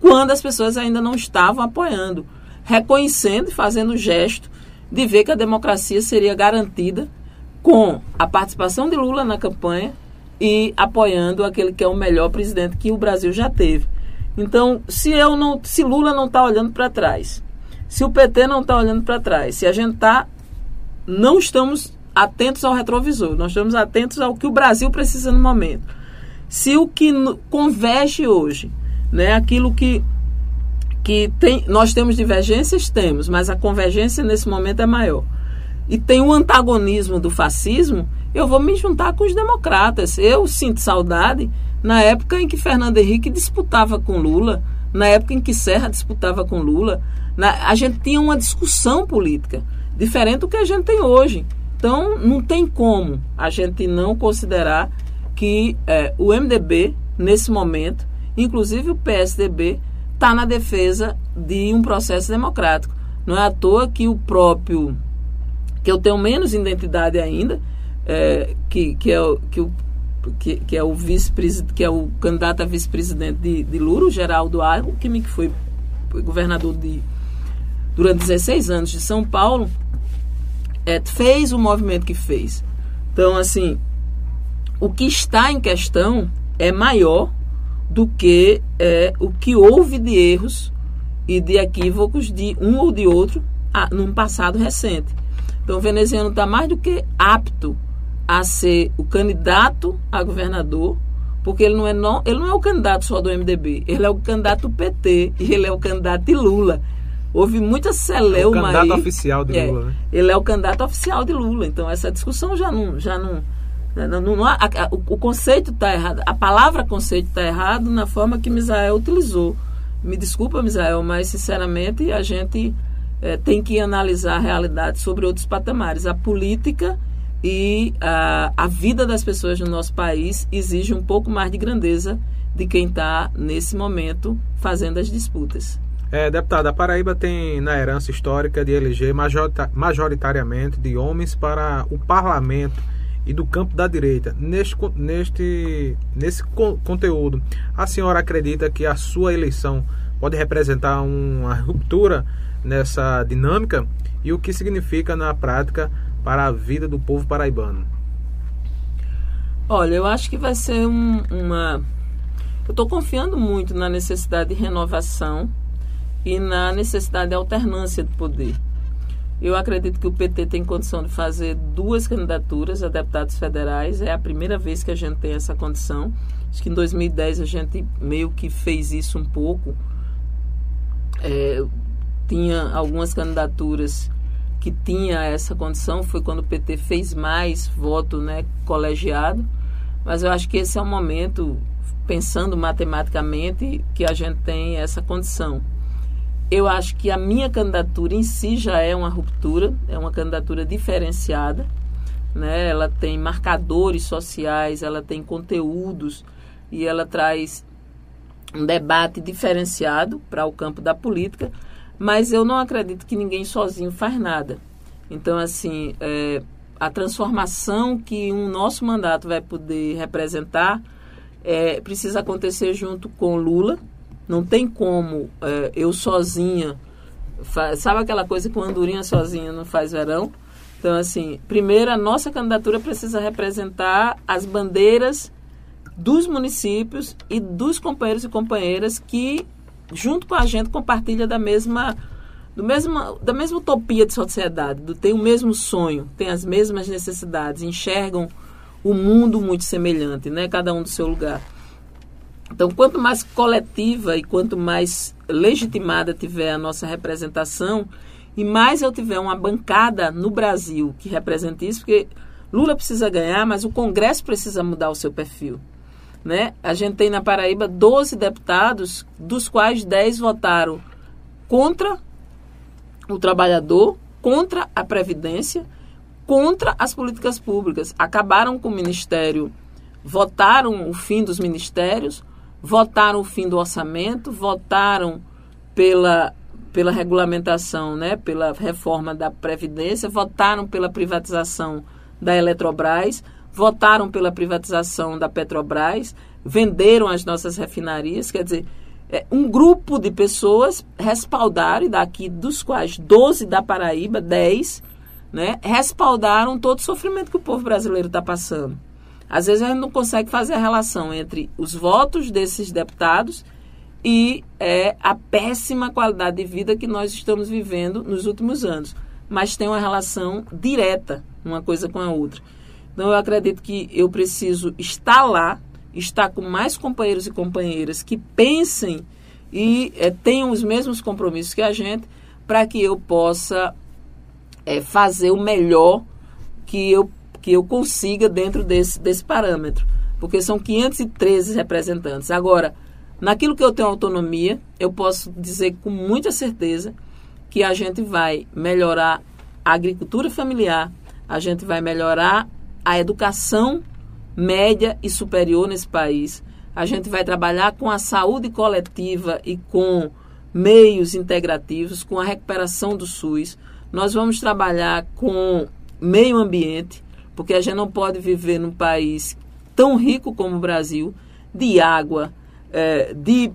[SPEAKER 2] quando as pessoas ainda não estavam apoiando, reconhecendo e fazendo o gesto de ver que a democracia seria garantida com a participação de Lula na campanha e apoiando aquele que é o melhor presidente que o Brasil já teve. Então, se eu não, se Lula não está olhando para trás, se o PT não está olhando para trás, se a gente está, não estamos atentos ao retrovisor, nós estamos atentos ao que o Brasil precisa no momento. Se o que converge hoje né? Aquilo que que tem, nós temos divergências, temos, mas a convergência nesse momento é maior. E tem o antagonismo do fascismo, eu vou me juntar com os democratas. Eu sinto saudade na época em que Fernando Henrique disputava com Lula, na época em que Serra disputava com Lula. Na, a gente tinha uma discussão política diferente do que a gente tem hoje. Então, não tem como a gente não considerar que é, o MDB, nesse momento, Inclusive o PSDB está na defesa de um processo democrático. Não é à toa que o próprio, que eu tenho menos identidade ainda, é, que, que, é, que, o, que, que é o vice que é o candidato a vice-presidente de, de Lula, o Geraldo Argo, que foi governador de durante 16 anos de São Paulo, é, fez o movimento que fez. Então, assim, o que está em questão é maior do que é, o que houve de erros e de equívocos de um ou de outro a, num passado recente. Então, o veneziano está mais do que apto a ser o candidato a governador, porque ele não é não, ele não é o candidato só do MDB, ele é o candidato do PT e ele é o candidato de Lula. Houve muita celeuma é o
[SPEAKER 1] candidato
[SPEAKER 2] aí.
[SPEAKER 1] oficial de
[SPEAKER 2] é,
[SPEAKER 1] Lula, né?
[SPEAKER 2] Ele é o candidato oficial de Lula. Então essa discussão já não, já não não, não, não a, a, o, conceito está errado, a palavra conceito está errado na forma que Misael utilizou. Me desculpa, Misael, mas sinceramente a gente é, tem que analisar a realidade sobre outros patamares. A política e a, a vida das pessoas no nosso país exige um pouco mais de grandeza de quem está, nesse momento, fazendo as disputas.
[SPEAKER 1] É, a Paraíba tem na herança histórica de eleger majoritariamente de homens para o parlamento e do campo da direita. Neste, neste, nesse conteúdo, a senhora acredita que a sua eleição pode representar uma ruptura nessa dinâmica e o que significa na prática para a vida do povo paraibano?
[SPEAKER 2] Olha, eu acho que vai ser um, uma. Eu estou confiando muito na necessidade de renovação e na necessidade de alternância de poder. Eu acredito que o PT tem condição de fazer duas candidaturas a deputados federais. É a primeira vez que a gente tem essa condição. Acho que em 2010 a gente meio que fez isso um pouco. É, tinha algumas candidaturas que tinha essa condição. Foi quando o PT fez mais voto né, colegiado. Mas eu acho que esse é o momento, pensando matematicamente, que a gente tem essa condição. Eu acho que a minha candidatura em si já é uma ruptura, é uma candidatura diferenciada. Né? Ela tem marcadores sociais, ela tem conteúdos e ela traz um debate diferenciado para o campo da política, mas eu não acredito que ninguém sozinho faz nada. Então, assim, é, a transformação que um nosso mandato vai poder representar é, precisa acontecer junto com Lula, não tem como é, eu sozinha. Sabe aquela coisa que uma andorinha sozinha não faz verão? Então, assim, primeiro, a nossa candidatura precisa representar as bandeiras dos municípios e dos companheiros e companheiras que, junto com a gente, compartilham da mesma, do mesmo, da mesma utopia de sociedade, do, tem o mesmo sonho, tem as mesmas necessidades, enxergam o mundo muito semelhante, né? cada um do seu lugar. Então, quanto mais coletiva e quanto mais legitimada tiver a nossa representação, e mais eu tiver uma bancada no Brasil que represente isso, porque Lula precisa ganhar, mas o Congresso precisa mudar o seu perfil. Né? A gente tem na Paraíba 12 deputados, dos quais 10 votaram contra o trabalhador, contra a Previdência, contra as políticas públicas. Acabaram com o Ministério, votaram o fim dos ministérios, votaram o fim do orçamento, votaram pela, pela regulamentação, né, pela reforma da Previdência, votaram pela privatização da Eletrobras, votaram pela privatização da Petrobras, venderam as nossas refinarias, quer dizer, é, um grupo de pessoas respaldaram, e daqui dos quais 12 da Paraíba, 10, né, respaldaram todo o sofrimento que o povo brasileiro está passando. Às vezes a gente não consegue fazer a relação entre os votos desses deputados e é, a péssima qualidade de vida que nós estamos vivendo nos últimos anos. Mas tem uma relação direta uma coisa com a outra. Então eu acredito que eu preciso estar lá, estar com mais companheiros e companheiras que pensem e é, tenham os mesmos compromissos que a gente, para que eu possa é, fazer o melhor que eu que eu consiga dentro desse, desse parâmetro, porque são 513 representantes. Agora, naquilo que eu tenho autonomia, eu posso dizer com muita certeza que a gente vai melhorar a agricultura familiar, a gente vai melhorar a educação média e superior nesse país, a gente vai trabalhar com a saúde coletiva e com meios integrativos, com a recuperação do SUS. Nós vamos trabalhar com meio ambiente, porque a gente não pode viver num país tão rico como o Brasil, de água, é, de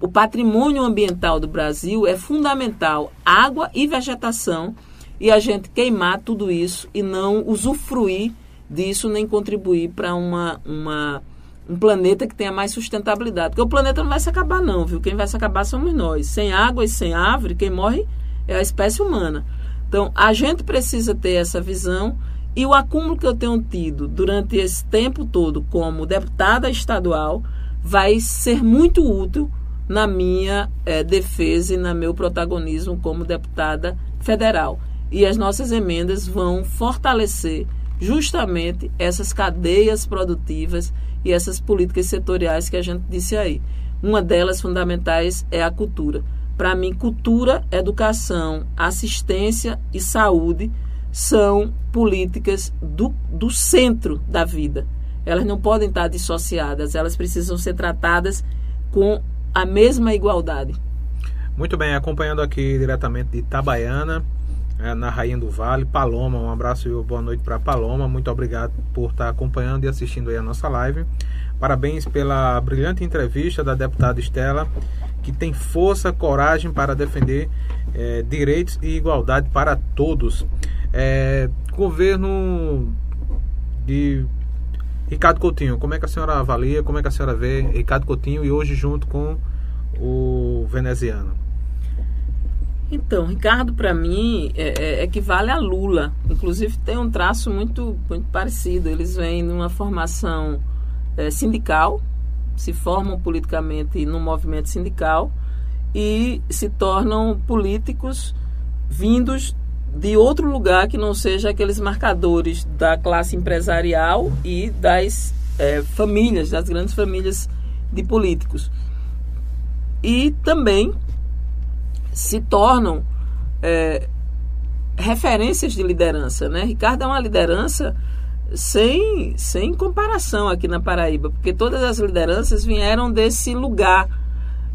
[SPEAKER 2] o patrimônio ambiental do Brasil é fundamental, água e vegetação, e a gente queimar tudo isso e não usufruir disso nem contribuir para uma, uma, um planeta que tenha mais sustentabilidade. Porque o planeta não vai se acabar, não, viu? Quem vai se acabar somos nós. Sem água e sem árvore, quem morre é a espécie humana. Então, a gente precisa ter essa visão e o acúmulo que eu tenho tido durante esse tempo todo como deputada estadual vai ser muito útil na minha é, defesa e no meu protagonismo como deputada federal. E as nossas emendas vão fortalecer justamente essas cadeias produtivas e essas políticas setoriais que a gente disse aí. Uma delas fundamentais é a cultura Para mim, cultura, educação, assistência e saúde são políticas do, do centro da vida. Elas não podem estar dissociadas, elas precisam ser tratadas com a mesma igualdade.
[SPEAKER 1] Muito bem, acompanhando aqui diretamente de Itabaiana, é, na Rainha do Vale, Paloma, um abraço e boa noite para Paloma, muito obrigado por estar acompanhando e assistindo aí a nossa live. Parabéns pela brilhante entrevista da deputada Estela, que tem força, coragem para defender é, direitos e igualdade para todos. É, governo de Ricardo Coutinho, como é que a senhora avalia, como é que a senhora vê Ricardo Coutinho e hoje junto com o veneziano?
[SPEAKER 2] Então, Ricardo, para mim, é, é, equivale a Lula. Inclusive, tem um traço muito, muito parecido. Eles vêm numa formação é, sindical, se formam politicamente no movimento sindical e se tornam políticos vindos de outro lugar que não seja aqueles marcadores da classe empresarial e das é, famílias, das grandes famílias de políticos. E também se tornam é, referências de liderança. Né? Ricardo é uma liderança sem, sem comparação aqui na Paraíba, porque todas as lideranças vieram desse lugar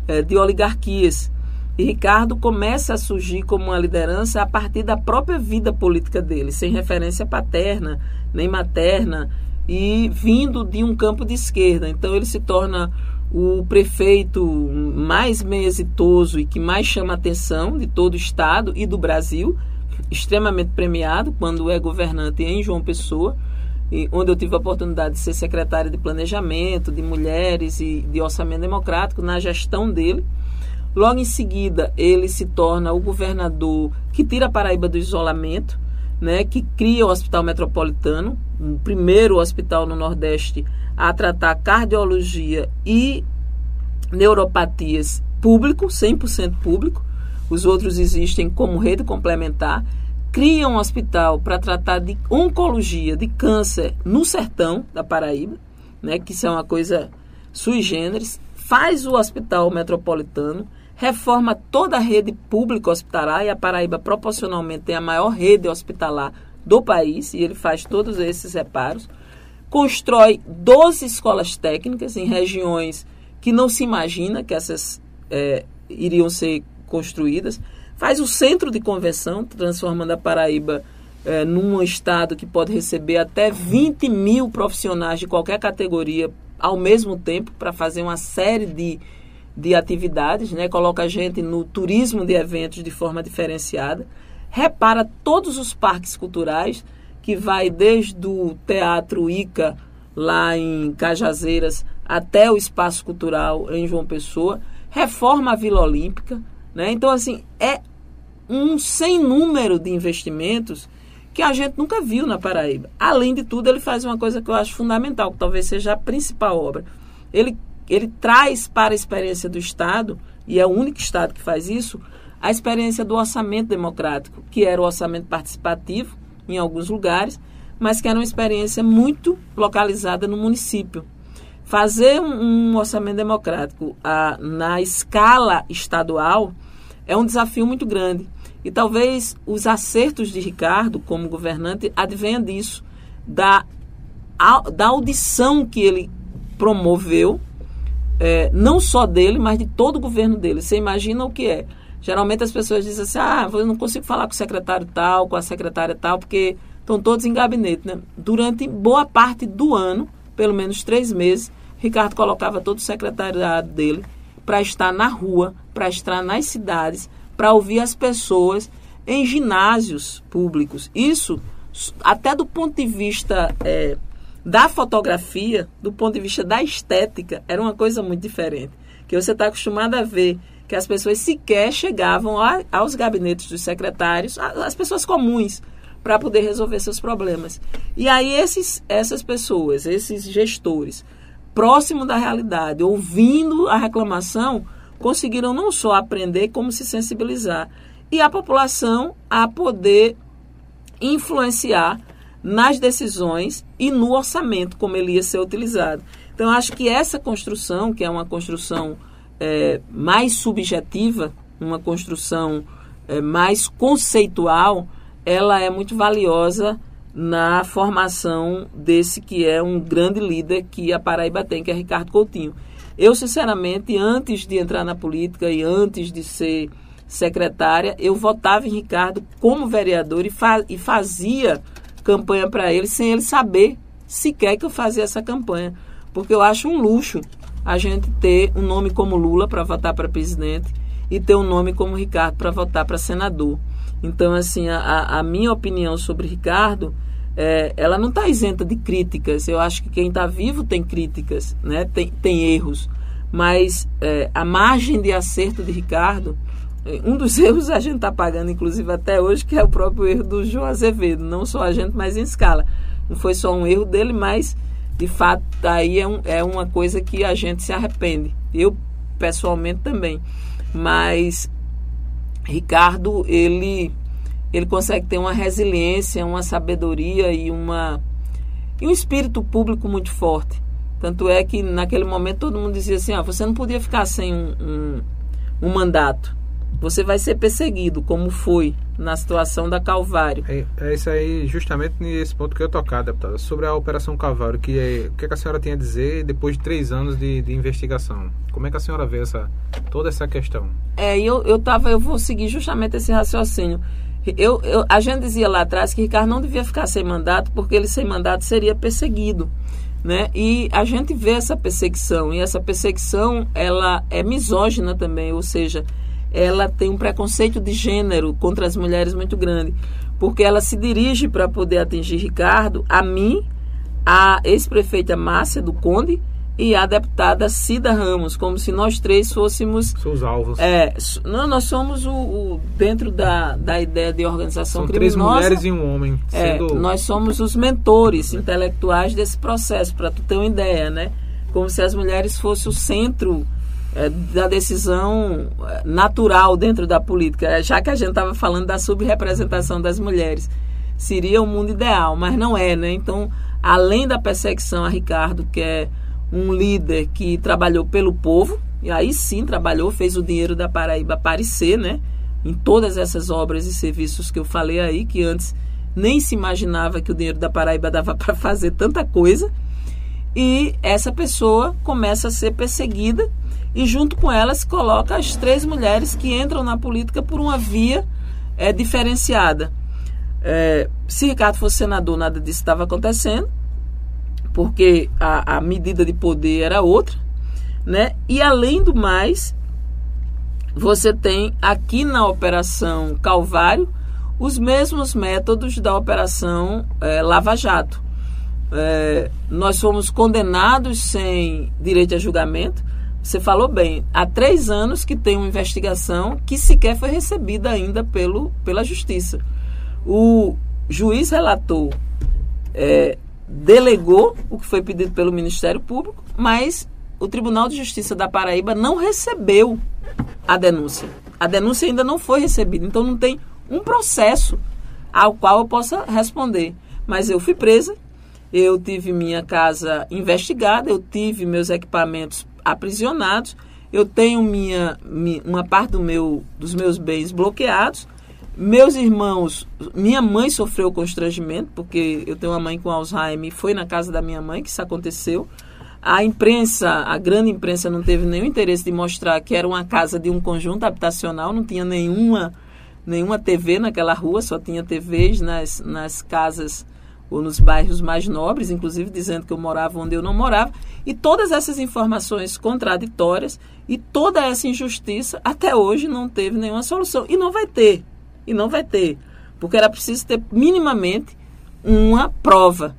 [SPEAKER 2] é, de oligarquias. E Ricardo começa a surgir como uma liderança a partir da própria vida política dele, sem referência paterna nem materna, e vindo de um campo de esquerda. Então ele se torna o prefeito mais bem exitoso e que mais chama atenção de todo o estado e do Brasil, extremamente premiado quando é governante em João Pessoa, onde eu tive a oportunidade de ser secretária de planejamento, de mulheres e de orçamento democrático na gestão dele. Logo em seguida, ele se torna o governador que tira a Paraíba do isolamento, né, que cria o Hospital Metropolitano, o primeiro hospital no Nordeste a tratar cardiologia e neuropatias público, 100% público. Os outros existem como rede complementar. Cria um hospital para tratar de oncologia, de câncer no sertão da Paraíba, né, que isso é uma coisa sui generis. Faz o hospital metropolitano, reforma toda a rede pública hospitalar e a Paraíba proporcionalmente tem a maior rede hospitalar do país e ele faz todos esses reparos. Constrói 12 escolas técnicas em regiões que não se imagina que essas é, iriam ser construídas, faz o centro de convenção, transformando a Paraíba é, num estado que pode receber até 20 mil profissionais de qualquer categoria ao mesmo tempo para fazer uma série de, de atividades, né? coloca a gente no turismo de eventos de forma diferenciada, repara todos os parques culturais, que vai desde o Teatro Ica, lá em Cajazeiras, até o Espaço Cultural em João Pessoa, reforma a Vila Olímpica. Né? Então, assim, é um sem número de investimentos que a gente nunca viu na Paraíba. Além de tudo, ele faz uma coisa que eu acho fundamental, que talvez seja a principal obra. Ele, ele traz para a experiência do Estado, e é o único Estado que faz isso, a experiência do orçamento democrático, que era o orçamento participativo, em alguns lugares, mas que era uma experiência muito localizada no município. Fazer um, um orçamento democrático a, na escala estadual é um desafio muito grande. E talvez os acertos de Ricardo como governante advenham disso, da, da audição que ele promoveu, é, não só dele, mas de todo o governo dele. Você imagina o que é Geralmente as pessoas dizem assim, ah, eu não consigo falar com o secretário tal, com a secretária tal, porque estão todos em gabinete. Né? Durante boa parte do ano, pelo menos três meses, Ricardo colocava todo o secretariado dele para estar na rua, para estar nas cidades, para ouvir as pessoas em ginásios públicos. Isso, até do ponto de vista é, da fotografia, do ponto de vista da estética, era uma coisa muito diferente. Que você está acostumado a ver que as pessoas sequer chegavam a, aos gabinetes dos secretários, as pessoas comuns, para poder resolver seus problemas. E aí esses, essas pessoas, esses gestores, próximo da realidade, ouvindo a reclamação, conseguiram não só aprender, como se sensibilizar. E a população a poder influenciar nas decisões e no orçamento, como ele ia ser utilizado. Então, acho que essa construção, que é uma construção é, mais subjetiva, uma construção é, mais conceitual, ela é muito valiosa na formação desse que é um grande líder que a Paraíba tem, que é Ricardo Coutinho. Eu, sinceramente, antes de entrar na política e antes de ser secretária, eu votava em Ricardo como vereador e, fa e fazia campanha para ele sem ele saber sequer que eu fazia essa campanha. Porque eu acho um luxo a gente ter um nome como Lula para votar para presidente e ter um nome como Ricardo para votar para senador. Então, assim, a, a minha opinião sobre Ricardo, é, ela não está isenta de críticas. Eu acho que quem está vivo tem críticas, né? tem, tem erros. Mas é, a margem de acerto de Ricardo, um dos erros a gente está pagando, inclusive até hoje, que é o próprio erro do João Azevedo. Não só a gente, mas em escala. Não foi só um erro dele, mas de fato aí é, um, é uma coisa que a gente se arrepende. Eu pessoalmente também. Mas Ricardo, ele ele consegue ter uma resiliência, uma sabedoria e uma e um espírito público muito forte. Tanto é que naquele momento todo mundo dizia assim, ah, você não podia ficar sem um, um, um mandato. Você vai ser perseguido, como foi na situação da Calvário.
[SPEAKER 1] É, é isso aí, justamente nesse ponto que eu tocar, deputada, sobre a Operação Calvário, que é, o que, é que, a senhora tem a dizer depois de três anos de, de, investigação? Como é que a senhora vê essa, toda essa questão?
[SPEAKER 2] É, eu, eu tava, eu vou seguir justamente esse raciocínio. Eu, eu, a gente dizia lá atrás que Ricardo não devia ficar sem mandato, porque ele sem mandato seria perseguido. Né? E a gente vê essa perseguição, e essa perseguição ela é misógina também, ou seja, ela tem um preconceito de gênero contra as mulheres muito grande, porque ela se dirige para poder atingir Ricardo, a mim, a ex-prefeita Márcia do Conde e a deputada Cida Ramos, como se nós três fôssemos.
[SPEAKER 1] Seus alvos.
[SPEAKER 2] É, não, nós somos o, o dentro da, da ideia de organização
[SPEAKER 1] São
[SPEAKER 2] criminosa.
[SPEAKER 1] três mulheres e um homem.
[SPEAKER 2] É, nós somos os mentores intelectuais desse processo, para tu ter uma ideia, né? Como se as mulheres fossem o centro da decisão é, natural dentro da política, é, já que a gente estava falando da subrepresentação das mulheres. Seria o mundo ideal, mas não é, né? Então, além da perseguição a Ricardo, que é um líder que trabalhou pelo povo, e aí sim trabalhou, fez o dinheiro da Paraíba aparecer, né? Em todas essas obras e serviços que eu falei aí, que antes nem se imaginava que o dinheiro da Paraíba dava para fazer tanta coisa. E essa pessoa começa a ser perseguida e junto com ela se coloca as três mulheres que entram na política por uma via é, diferenciada. É, se Ricardo fosse senador, nada disso estava acontecendo, porque a, a medida de poder era outra, né? E além do mais, você tem aqui na Operação Calvário os mesmos métodos da Operação é, Lava Jato. É, nós fomos condenados sem direito a julgamento, você falou bem, há três anos que tem uma investigação que sequer foi recebida ainda pelo, pela Justiça. O juiz relator é, delegou o que foi pedido pelo Ministério Público, mas o Tribunal de Justiça da Paraíba não recebeu a denúncia. A denúncia ainda não foi recebida, então não tem um processo ao qual eu possa responder. Mas eu fui presa, eu tive minha casa investigada, eu tive meus equipamentos aprisionados. Eu tenho minha, minha, uma parte do meu, dos meus bens bloqueados. Meus irmãos, minha mãe sofreu constrangimento, porque eu tenho uma mãe com Alzheimer foi na casa da minha mãe que isso aconteceu. A imprensa, a grande imprensa, não teve nenhum interesse de mostrar que era uma casa de um conjunto habitacional, não tinha nenhuma, nenhuma TV naquela rua, só tinha TVs nas, nas casas ou nos bairros mais nobres, inclusive dizendo que eu morava onde eu não morava, e todas essas informações contraditórias e toda essa injustiça até hoje não teve nenhuma solução e não vai ter. E não vai ter, porque era preciso ter minimamente uma prova.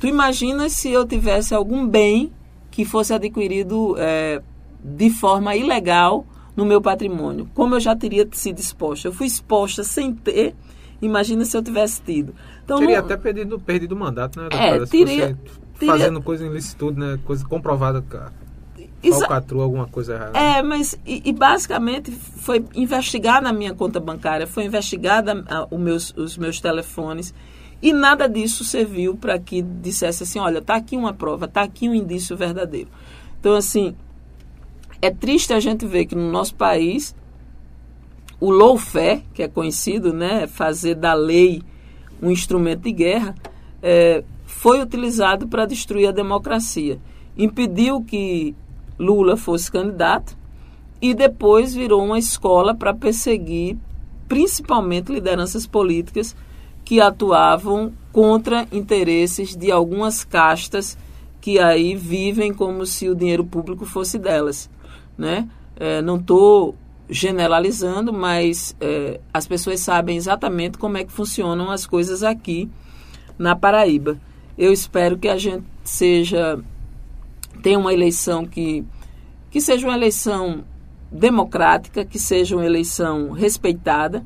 [SPEAKER 2] Tu imaginas se eu tivesse algum bem que fosse adquirido é, de forma ilegal no meu patrimônio? Como eu já teria sido exposta? Eu fui exposta sem ter Imagina se eu tivesse tido.
[SPEAKER 1] Então, Teria não... até perdido, perdido o mandato, né? É, teria, teria... Fazendo coisa em licitude, né? Coisa comprovada, cara. Exa... Falcatrua, alguma coisa errada.
[SPEAKER 2] É, mas e, e, basicamente foi investigada na minha conta bancária, foi investigada a, meus, os meus telefones e nada disso serviu para que dissesse assim, olha, tá aqui uma prova, tá aqui um indício verdadeiro. Então, assim, é triste a gente ver que no nosso país o lawfare, que é conhecido, né, fazer da lei um instrumento de guerra, é, foi utilizado para destruir a democracia. Impediu que Lula fosse candidato e depois virou uma escola para perseguir principalmente lideranças políticas que atuavam contra interesses de algumas castas que aí vivem como se o dinheiro público fosse delas, né? É, não estou generalizando, mas é, as pessoas sabem exatamente como é que funcionam as coisas aqui na Paraíba. Eu espero que a gente seja tenha uma eleição que que seja uma eleição democrática, que seja uma eleição respeitada,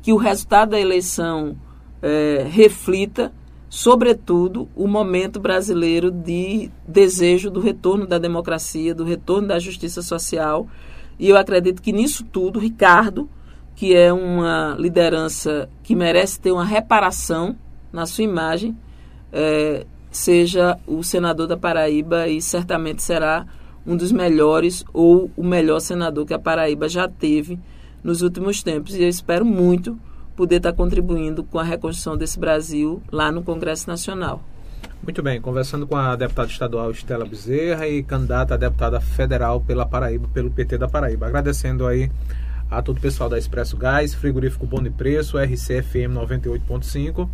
[SPEAKER 2] que o resultado da eleição é, reflita, sobretudo, o momento brasileiro de desejo do retorno da democracia, do retorno da justiça social. E eu acredito que nisso tudo, Ricardo, que é uma liderança que merece ter uma reparação na sua imagem, é, seja o senador da Paraíba e certamente será um dos melhores ou o melhor senador que a Paraíba já teve nos últimos tempos. E eu espero muito poder estar contribuindo com a reconstrução desse Brasil lá no Congresso Nacional.
[SPEAKER 1] Muito bem, conversando com a deputada estadual Estela Bezerra e candidata a deputada federal pela Paraíba, pelo PT da Paraíba. Agradecendo aí a todo o pessoal da Expresso Gás, Frigorífico Bom de Preço, RCFM 98.5,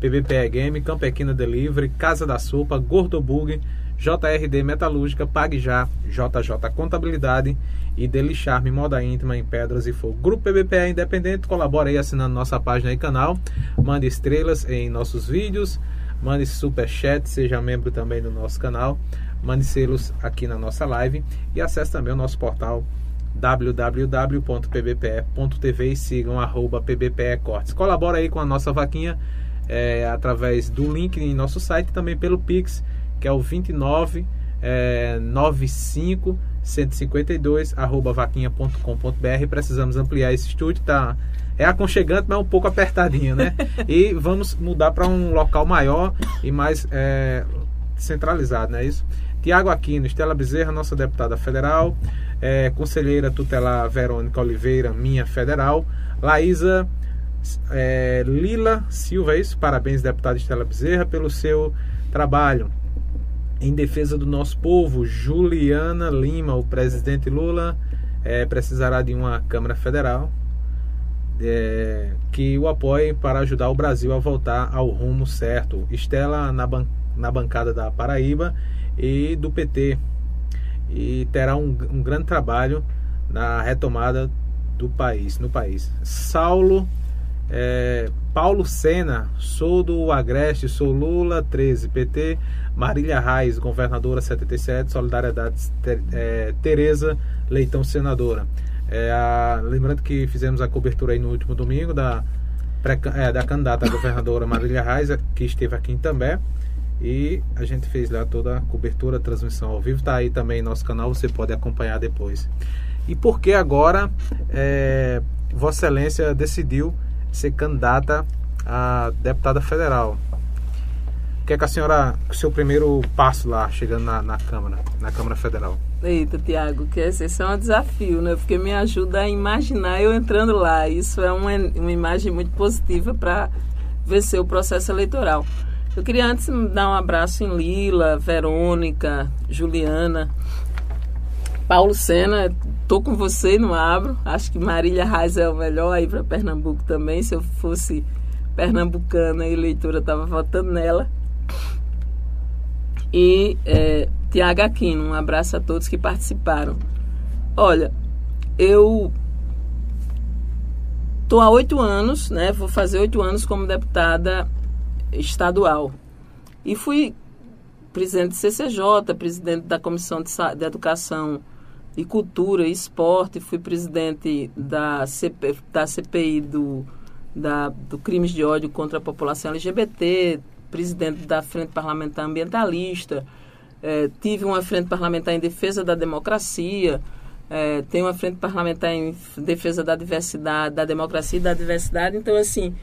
[SPEAKER 1] PBPE Game, Campequina Delivery, Casa da Sopa, Gordobug, JRD Metalúrgica, Pague Já, JJ Contabilidade e Delicharme Moda Íntima em Pedras e Fogo. Grupo PBPE Independente, colabora aí assinando nossa página e canal, mande estrelas em nossos vídeos, mande super chat, seja membro também do nosso canal, mande selos aqui na nossa live e acesse também o nosso portal www.pbpe.tv e sigam arroba pbpe cortes. Colabora aí com a nossa vaquinha é, através do link em nosso site também pelo Pix que é o 29 é, 95 152 arroba vaquinha.com.br. Precisamos ampliar esse estúdio, tá? É aconchegante, mas um pouco apertadinho, né? e vamos mudar para um local maior e mais é, centralizado, não é isso? Tiago Aquino, Estela Bezerra, nossa deputada federal, é, conselheira tutelar Verônica Oliveira, minha federal, Laísa é, Lila Silva, é isso? Parabéns, deputada Estela Bezerra, pelo seu trabalho em defesa do nosso povo, Juliana Lima, o presidente Lula, é, precisará de uma Câmara Federal é, que o apoie para ajudar o Brasil a voltar ao rumo certo. Estela na, ban na bancada da Paraíba e do PT. E terá um, um grande trabalho na retomada do país, no país. Saulo é, Paulo Sena, sou do Agreste, sou Lula 13, PT, Marília Reis, governadora 77, Solidariedade é, Tereza Leitão, senadora. É, a, lembrando que fizemos a cobertura aí no último domingo da, é, da candidata governadora Marília Reis, que esteve aqui em També. E a gente fez lá toda a cobertura, a transmissão ao vivo. Está aí também no nosso canal, você pode acompanhar depois. E por que agora é, Vossa Excelência decidiu ser candidata a deputada federal. O que é que a senhora, o seu primeiro passo lá, chegando na, na Câmara, na Câmara Federal?
[SPEAKER 2] Eita, Tiago, que esse é um desafio, né? Porque me ajuda a imaginar eu entrando lá. Isso é uma, uma imagem muito positiva para vencer o processo eleitoral. Eu queria antes dar um abraço em Lila, Verônica, Juliana, Paulo Sena, tô com você não abro. Acho que Marília Reis é o melhor aí para Pernambuco também. Se eu fosse pernambucana e eleitora, estava votando nela. E é, Tiago Aquino, um abraço a todos que participaram. Olha, eu tô há oito anos, né? Vou fazer oito anos como deputada estadual. E fui presidente do CCJ, presidente da Comissão de, de Educação e Cultura e Esporte, fui presidente da, CP, da CPI do, da, do Crimes de Ódio contra a População LGBT, presidente da Frente Parlamentar Ambientalista, é, tive uma frente parlamentar em defesa da democracia, é, tenho uma frente parlamentar em defesa da diversidade, da democracia e da diversidade. Então, assim,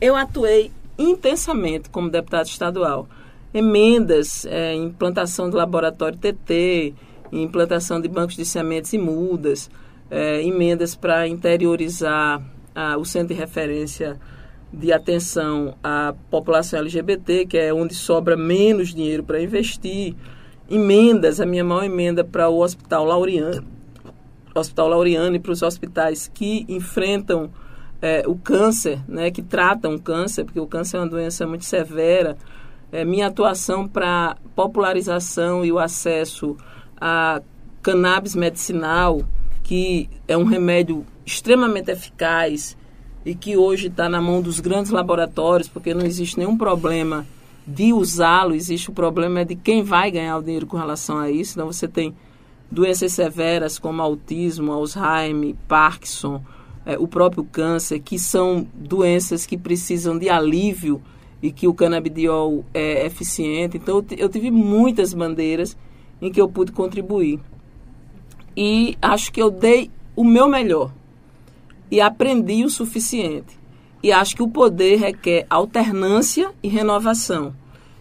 [SPEAKER 2] eu atuei intensamente como deputado estadual. Emendas, é, implantação do laboratório TT, implantação de bancos de sementes e mudas, é, emendas para interiorizar a, o centro de referência de atenção à população LGBT, que é onde sobra menos dinheiro para investir. Emendas, a minha maior emenda para o Hospital Laureano, Hospital Laureano e para os hospitais que enfrentam é, o câncer, né, que tratam o câncer, porque o câncer é uma doença muito severa. É, minha atuação para popularização e o acesso a cannabis medicinal, que é um remédio extremamente eficaz e que hoje está na mão dos grandes laboratórios, porque não existe nenhum problema de usá-lo, existe o problema de quem vai ganhar o dinheiro com relação a isso. Então você tem doenças severas como autismo, Alzheimer, Parkinson, é, o próprio câncer, que são doenças que precisam de alívio e que o canabidiol é eficiente. Então eu tive muitas bandeiras em que eu pude contribuir. E acho que eu dei o meu melhor e aprendi o suficiente. E acho que o poder requer alternância e renovação.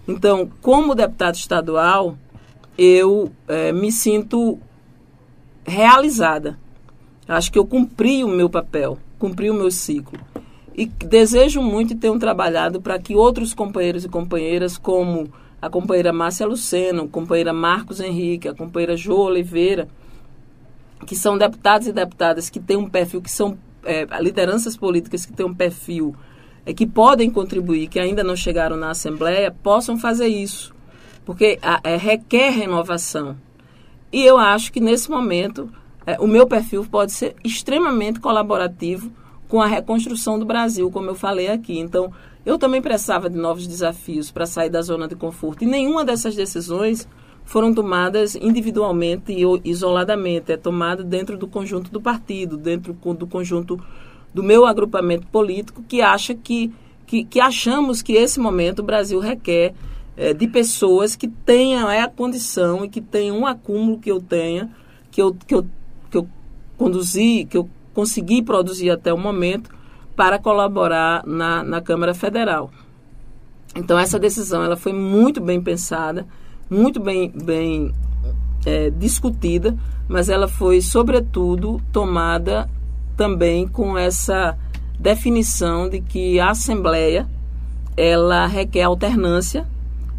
[SPEAKER 2] Então, como deputado estadual, eu é, me sinto realizada. Acho que eu cumpri o meu papel, cumpri o meu ciclo. E desejo muito ter um trabalhado para que outros companheiros e companheiras, como a companheira Márcia Luceno, a companheira Marcos Henrique, a companheira Jo Oliveira, que são deputados e deputadas que têm um perfil, que são é, lideranças políticas que têm um perfil é, que podem contribuir, que ainda não chegaram na Assembleia, possam fazer isso. Porque a, é, requer renovação. E eu acho que nesse momento é, o meu perfil pode ser extremamente colaborativo com a reconstrução do Brasil, como eu falei aqui. Então, eu também precisava de novos desafios para sair da zona de conforto. E nenhuma dessas decisões foram tomadas individualmente e isoladamente, é tomada dentro do conjunto do partido, dentro do conjunto do meu agrupamento político, que acha que, que, que achamos que esse momento o Brasil requer é, de pessoas que tenham é, a condição e que tenham um acúmulo que eu tenha, que eu, que eu, que eu conduzi, que eu consegui produzir até o momento, para colaborar na, na Câmara Federal. Então, essa decisão ela foi muito bem pensada muito bem, bem é, discutida, mas ela foi, sobretudo, tomada também com essa definição de que a Assembleia ela requer alternância,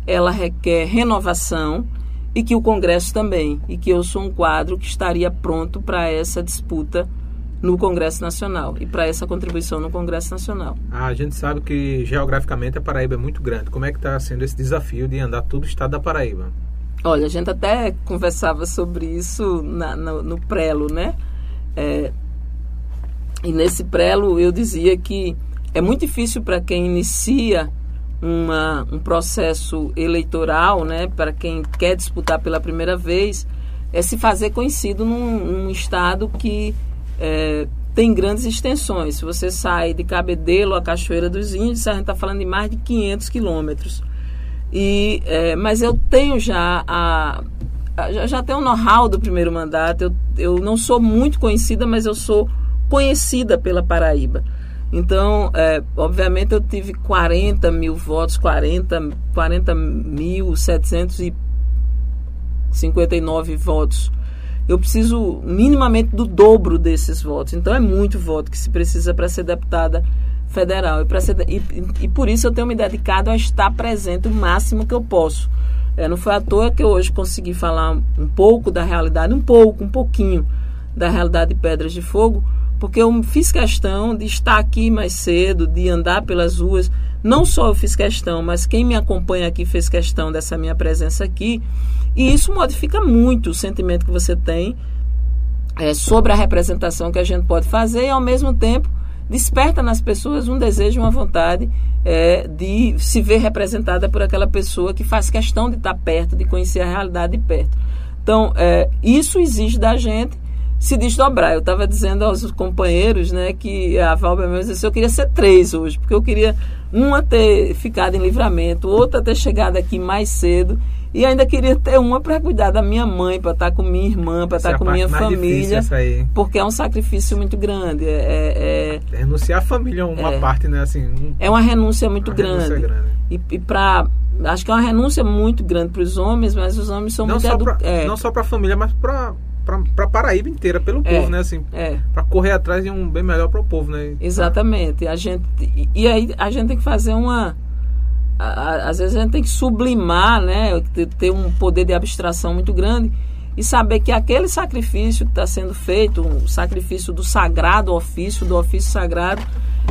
[SPEAKER 2] ela requer renovação e que o Congresso também, e que eu sou um quadro que estaria pronto para essa disputa no Congresso Nacional e para essa contribuição no Congresso Nacional.
[SPEAKER 1] Ah, a gente sabe que geograficamente a Paraíba é muito grande. Como é que está sendo esse desafio de andar todo o estado da Paraíba?
[SPEAKER 2] Olha, a gente até conversava sobre isso na, no, no prelo, né? É, e nesse prelo eu dizia que é muito difícil para quem inicia uma, um processo eleitoral, né? Para quem quer disputar pela primeira vez, é se fazer conhecido num, num estado que é, tem grandes extensões. Se você sai de Cabedelo a Cachoeira dos Índios, a gente está falando de mais de 500 quilômetros. E, é, mas eu tenho já a, já, já tenho o know-how do primeiro mandato. Eu, eu não sou muito conhecida, mas eu sou conhecida pela Paraíba. Então, é, obviamente, eu tive 40 mil votos, 40, 40 mil 759 votos eu preciso minimamente do dobro desses votos. Então é muito voto que se precisa para ser deputada federal. E, ser, e, e, por isso eu tenho me dedicado a estar presente o máximo que eu posso. É, não foi à toa que eu hoje consegui falar um pouco da realidade, um pouco, um pouquinho da realidade de Pedras de Fogo, porque eu fiz questão de estar aqui mais cedo, de andar pelas ruas. Não só eu fiz questão, mas quem me acompanha aqui fez questão dessa minha presença aqui. E isso modifica muito o sentimento que você tem é, sobre a representação que a gente pode fazer e, ao mesmo tempo, desperta nas pessoas um desejo, uma vontade é, de se ver representada por aquela pessoa que faz questão de estar perto, de conhecer a realidade de perto. Então, é, isso exige da gente se desdobrar. Eu estava dizendo aos companheiros né, que a Valber mesmo disse, eu queria ser três hoje, porque eu queria uma ter ficado em livramento, outra ter chegado aqui mais cedo e ainda queria ter uma para cuidar da minha mãe, para estar tá com minha irmã, para estar tá é com minha família. Porque é um sacrifício muito grande. É,
[SPEAKER 1] é, é Renunciar a família é uma é, parte, né? Assim, um,
[SPEAKER 2] é uma renúncia muito uma grande. Renúncia grande. E, e para. Acho que é uma renúncia muito grande para os homens, mas os homens são
[SPEAKER 1] não
[SPEAKER 2] muito
[SPEAKER 1] só pra, é. Não só para a família, mas para para Paraíba inteira, pelo
[SPEAKER 2] É,
[SPEAKER 1] povo, né? Assim,
[SPEAKER 2] É.
[SPEAKER 1] para correr atrás de um bem melhor para o povo, né?
[SPEAKER 2] Exatamente. A gente, e- aí a gente tem que fazer uma. a- a- Às vezes a gente tem que sublimar, né? ter- Ter um poder de abstração muito grande e saber que aquele sacrifício que está sendo feito, um sacrifício do sagrado ofício, do ofício sagrado,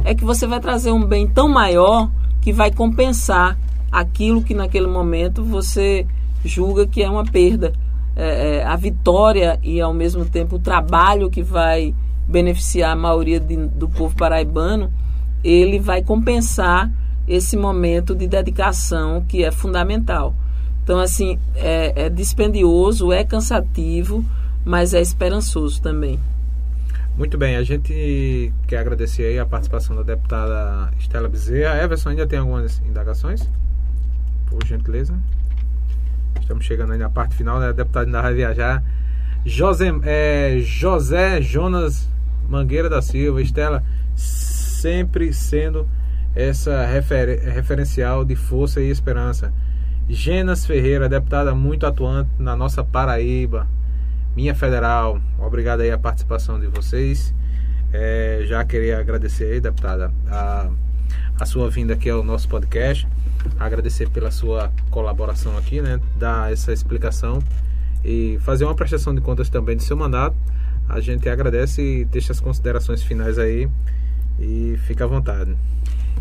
[SPEAKER 2] é que você vai trazer um bem tão maior que vai compensar aquilo que naquele momento você julga que é uma perda. É, é, a vitória e ao mesmo tempo o trabalho que vai beneficiar a maioria de- do povo paraibano, ele vai compensar esse momento de dedicação que é fundamental. Então, assim, é, é dispendioso, é cansativo, mas é esperançoso também.
[SPEAKER 1] Muito bem, a gente quer agradecer aí a participação da deputada Estela Bezerra. Everson, ainda tem algumas indagações? Por gentileza. Estamos chegando aí na parte final, né? A deputada ainda vai viajar. José, é, José Jonas Mangueira da Silva, Estela, sempre sendo essa refer, referencial de força e esperança. Genas Ferreira, deputada muito atuante na nossa Paraíba, minha federal, obrigado aí a participação de vocês. É, já queria agradecer aí, deputada, a, a sua vinda aqui ao nosso podcast. Agradecer pela sua colaboração aqui, né? Dar essa explicação e fazer uma prestação de contas também do seu mandato. A gente agradece e deixa as considerações finais aí e fica à vontade.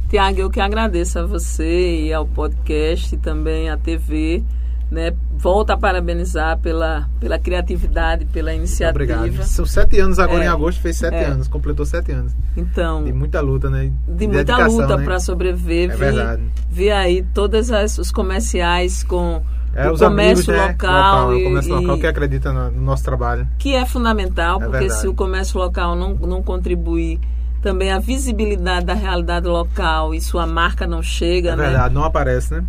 [SPEAKER 2] Tiago, eu que agradeço a você e ao podcast e também à TV. Né? Volto a parabenizar pela, pela criatividade, pela iniciativa.
[SPEAKER 1] Obrigado. São sete anos agora
[SPEAKER 2] É.
[SPEAKER 1] em agosto, fez sete
[SPEAKER 2] É.
[SPEAKER 1] anos, completou sete anos.
[SPEAKER 2] Então,
[SPEAKER 1] De muita luta, né?
[SPEAKER 2] de muita luta
[SPEAKER 1] né?
[SPEAKER 2] para sobreviver.
[SPEAKER 1] É
[SPEAKER 2] vi,
[SPEAKER 1] verdade.
[SPEAKER 2] vi aí todos os comerciais com
[SPEAKER 1] É,
[SPEAKER 2] o comércio
[SPEAKER 1] amigos, né?
[SPEAKER 2] local,
[SPEAKER 1] o
[SPEAKER 2] e-
[SPEAKER 1] comércio
[SPEAKER 2] e-
[SPEAKER 1] local que acredita no, no nosso trabalho.
[SPEAKER 2] que é fundamental,
[SPEAKER 1] É
[SPEAKER 2] porque
[SPEAKER 1] verdade.
[SPEAKER 2] se o comércio local não, não contribuir, também a visibilidade da realidade local e sua marca não chega,
[SPEAKER 1] É
[SPEAKER 2] né?
[SPEAKER 1] verdade, não aparece, né?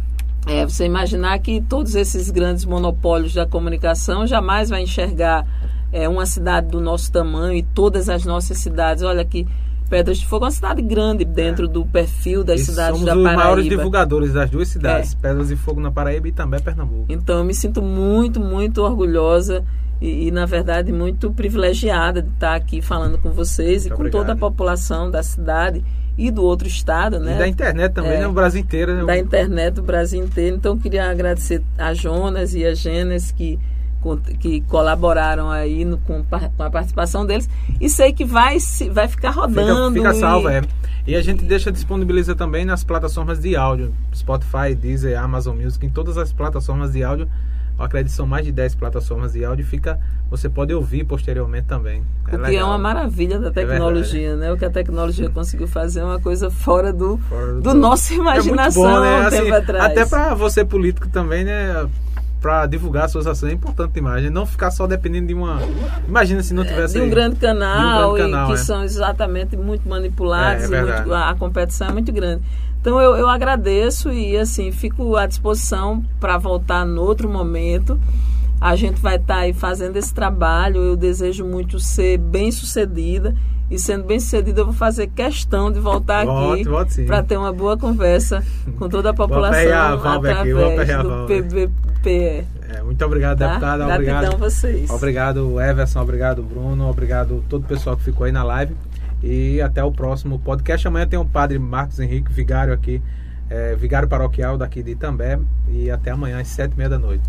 [SPEAKER 2] É, você imaginar que todos esses grandes monopólios da comunicação jamais vai enxergar é, uma cidade do nosso tamanho e todas as nossas cidades. Olha aqui, Pedras de Fogo é uma cidade grande dentro do perfil das
[SPEAKER 1] E
[SPEAKER 2] cidades
[SPEAKER 1] somos
[SPEAKER 2] da
[SPEAKER 1] os maiores
[SPEAKER 2] Paraíba. É.
[SPEAKER 1] divulgadores das duas cidades, Pedras de Fogo na Paraíba e também Pernambuco.
[SPEAKER 2] Então eu me sinto muito, muito orgulhosa e, e, na verdade, muito privilegiada de estar aqui falando com vocês e
[SPEAKER 1] Muito
[SPEAKER 2] com
[SPEAKER 1] obrigado.
[SPEAKER 2] toda a população da cidade e do outro estado, né?
[SPEAKER 1] E da internet também,
[SPEAKER 2] É.
[SPEAKER 1] né? O Brasil inteiro, né?
[SPEAKER 2] da internet do Brasil inteiro. Então, eu queria agradecer a Jonas e a Genes que, que colaboraram aí no- com, com a participação deles. E sei que vai, vai ficar
[SPEAKER 1] Fica,
[SPEAKER 2] rodando.
[SPEAKER 1] fica
[SPEAKER 2] e-
[SPEAKER 1] salvo, é. E a gente deixa disponibiliza também nas plataformas de áudio, Spotify, Deezer, Amazon Music, em todas as plataformas de áudio. Eu acredito que são mais de 10 plataformas de áudio. Fica, você pode ouvir posteriormente também.
[SPEAKER 2] O que é
[SPEAKER 1] legal.
[SPEAKER 2] uma maravilha da tecnologia, né? O que a tecnologia conseguiu fazer é uma coisa fora do,
[SPEAKER 1] Fora
[SPEAKER 2] do nossa
[SPEAKER 1] É muito
[SPEAKER 2] imaginação
[SPEAKER 1] bom, né?
[SPEAKER 2] um
[SPEAKER 1] Assim,
[SPEAKER 2] tempo atrás.
[SPEAKER 1] até para você político também, né? Para divulgar suas ações é importante demais. né? Não ficar só dependendo de uma. Imagina se não tivesse.
[SPEAKER 2] de um grande canal,
[SPEAKER 1] um grande canal,
[SPEAKER 2] e que
[SPEAKER 1] é.
[SPEAKER 2] são exatamente muito manipulados
[SPEAKER 1] É, é
[SPEAKER 2] e muito- a competição é muito grande. Então eu, eu agradeço e assim fico à disposição para voltar no outro momento. A gente vai estar aí fazendo esse trabalho. Eu desejo muito ser bem sucedida e sendo bem sucedida eu vou fazer questão de voltar
[SPEAKER 1] Volte,
[SPEAKER 2] aqui para ter uma boa conversa com toda a população
[SPEAKER 1] a aqui,
[SPEAKER 2] através
[SPEAKER 1] aperrear a
[SPEAKER 2] do. PBPE.
[SPEAKER 1] É, muito obrigado,
[SPEAKER 2] Tá?
[SPEAKER 1] deputada.
[SPEAKER 2] Gratidão
[SPEAKER 1] Obrigado.
[SPEAKER 2] vocês.
[SPEAKER 1] Obrigado, Everson. Obrigado, Bruno. Obrigado todo o pessoal que ficou aí na live. E até o próximo podcast. Amanhã tem o padre Marcos Henrique, vigário aqui, é, vigário paroquial daqui de Itambé. E até amanhã às sete e meia da noite.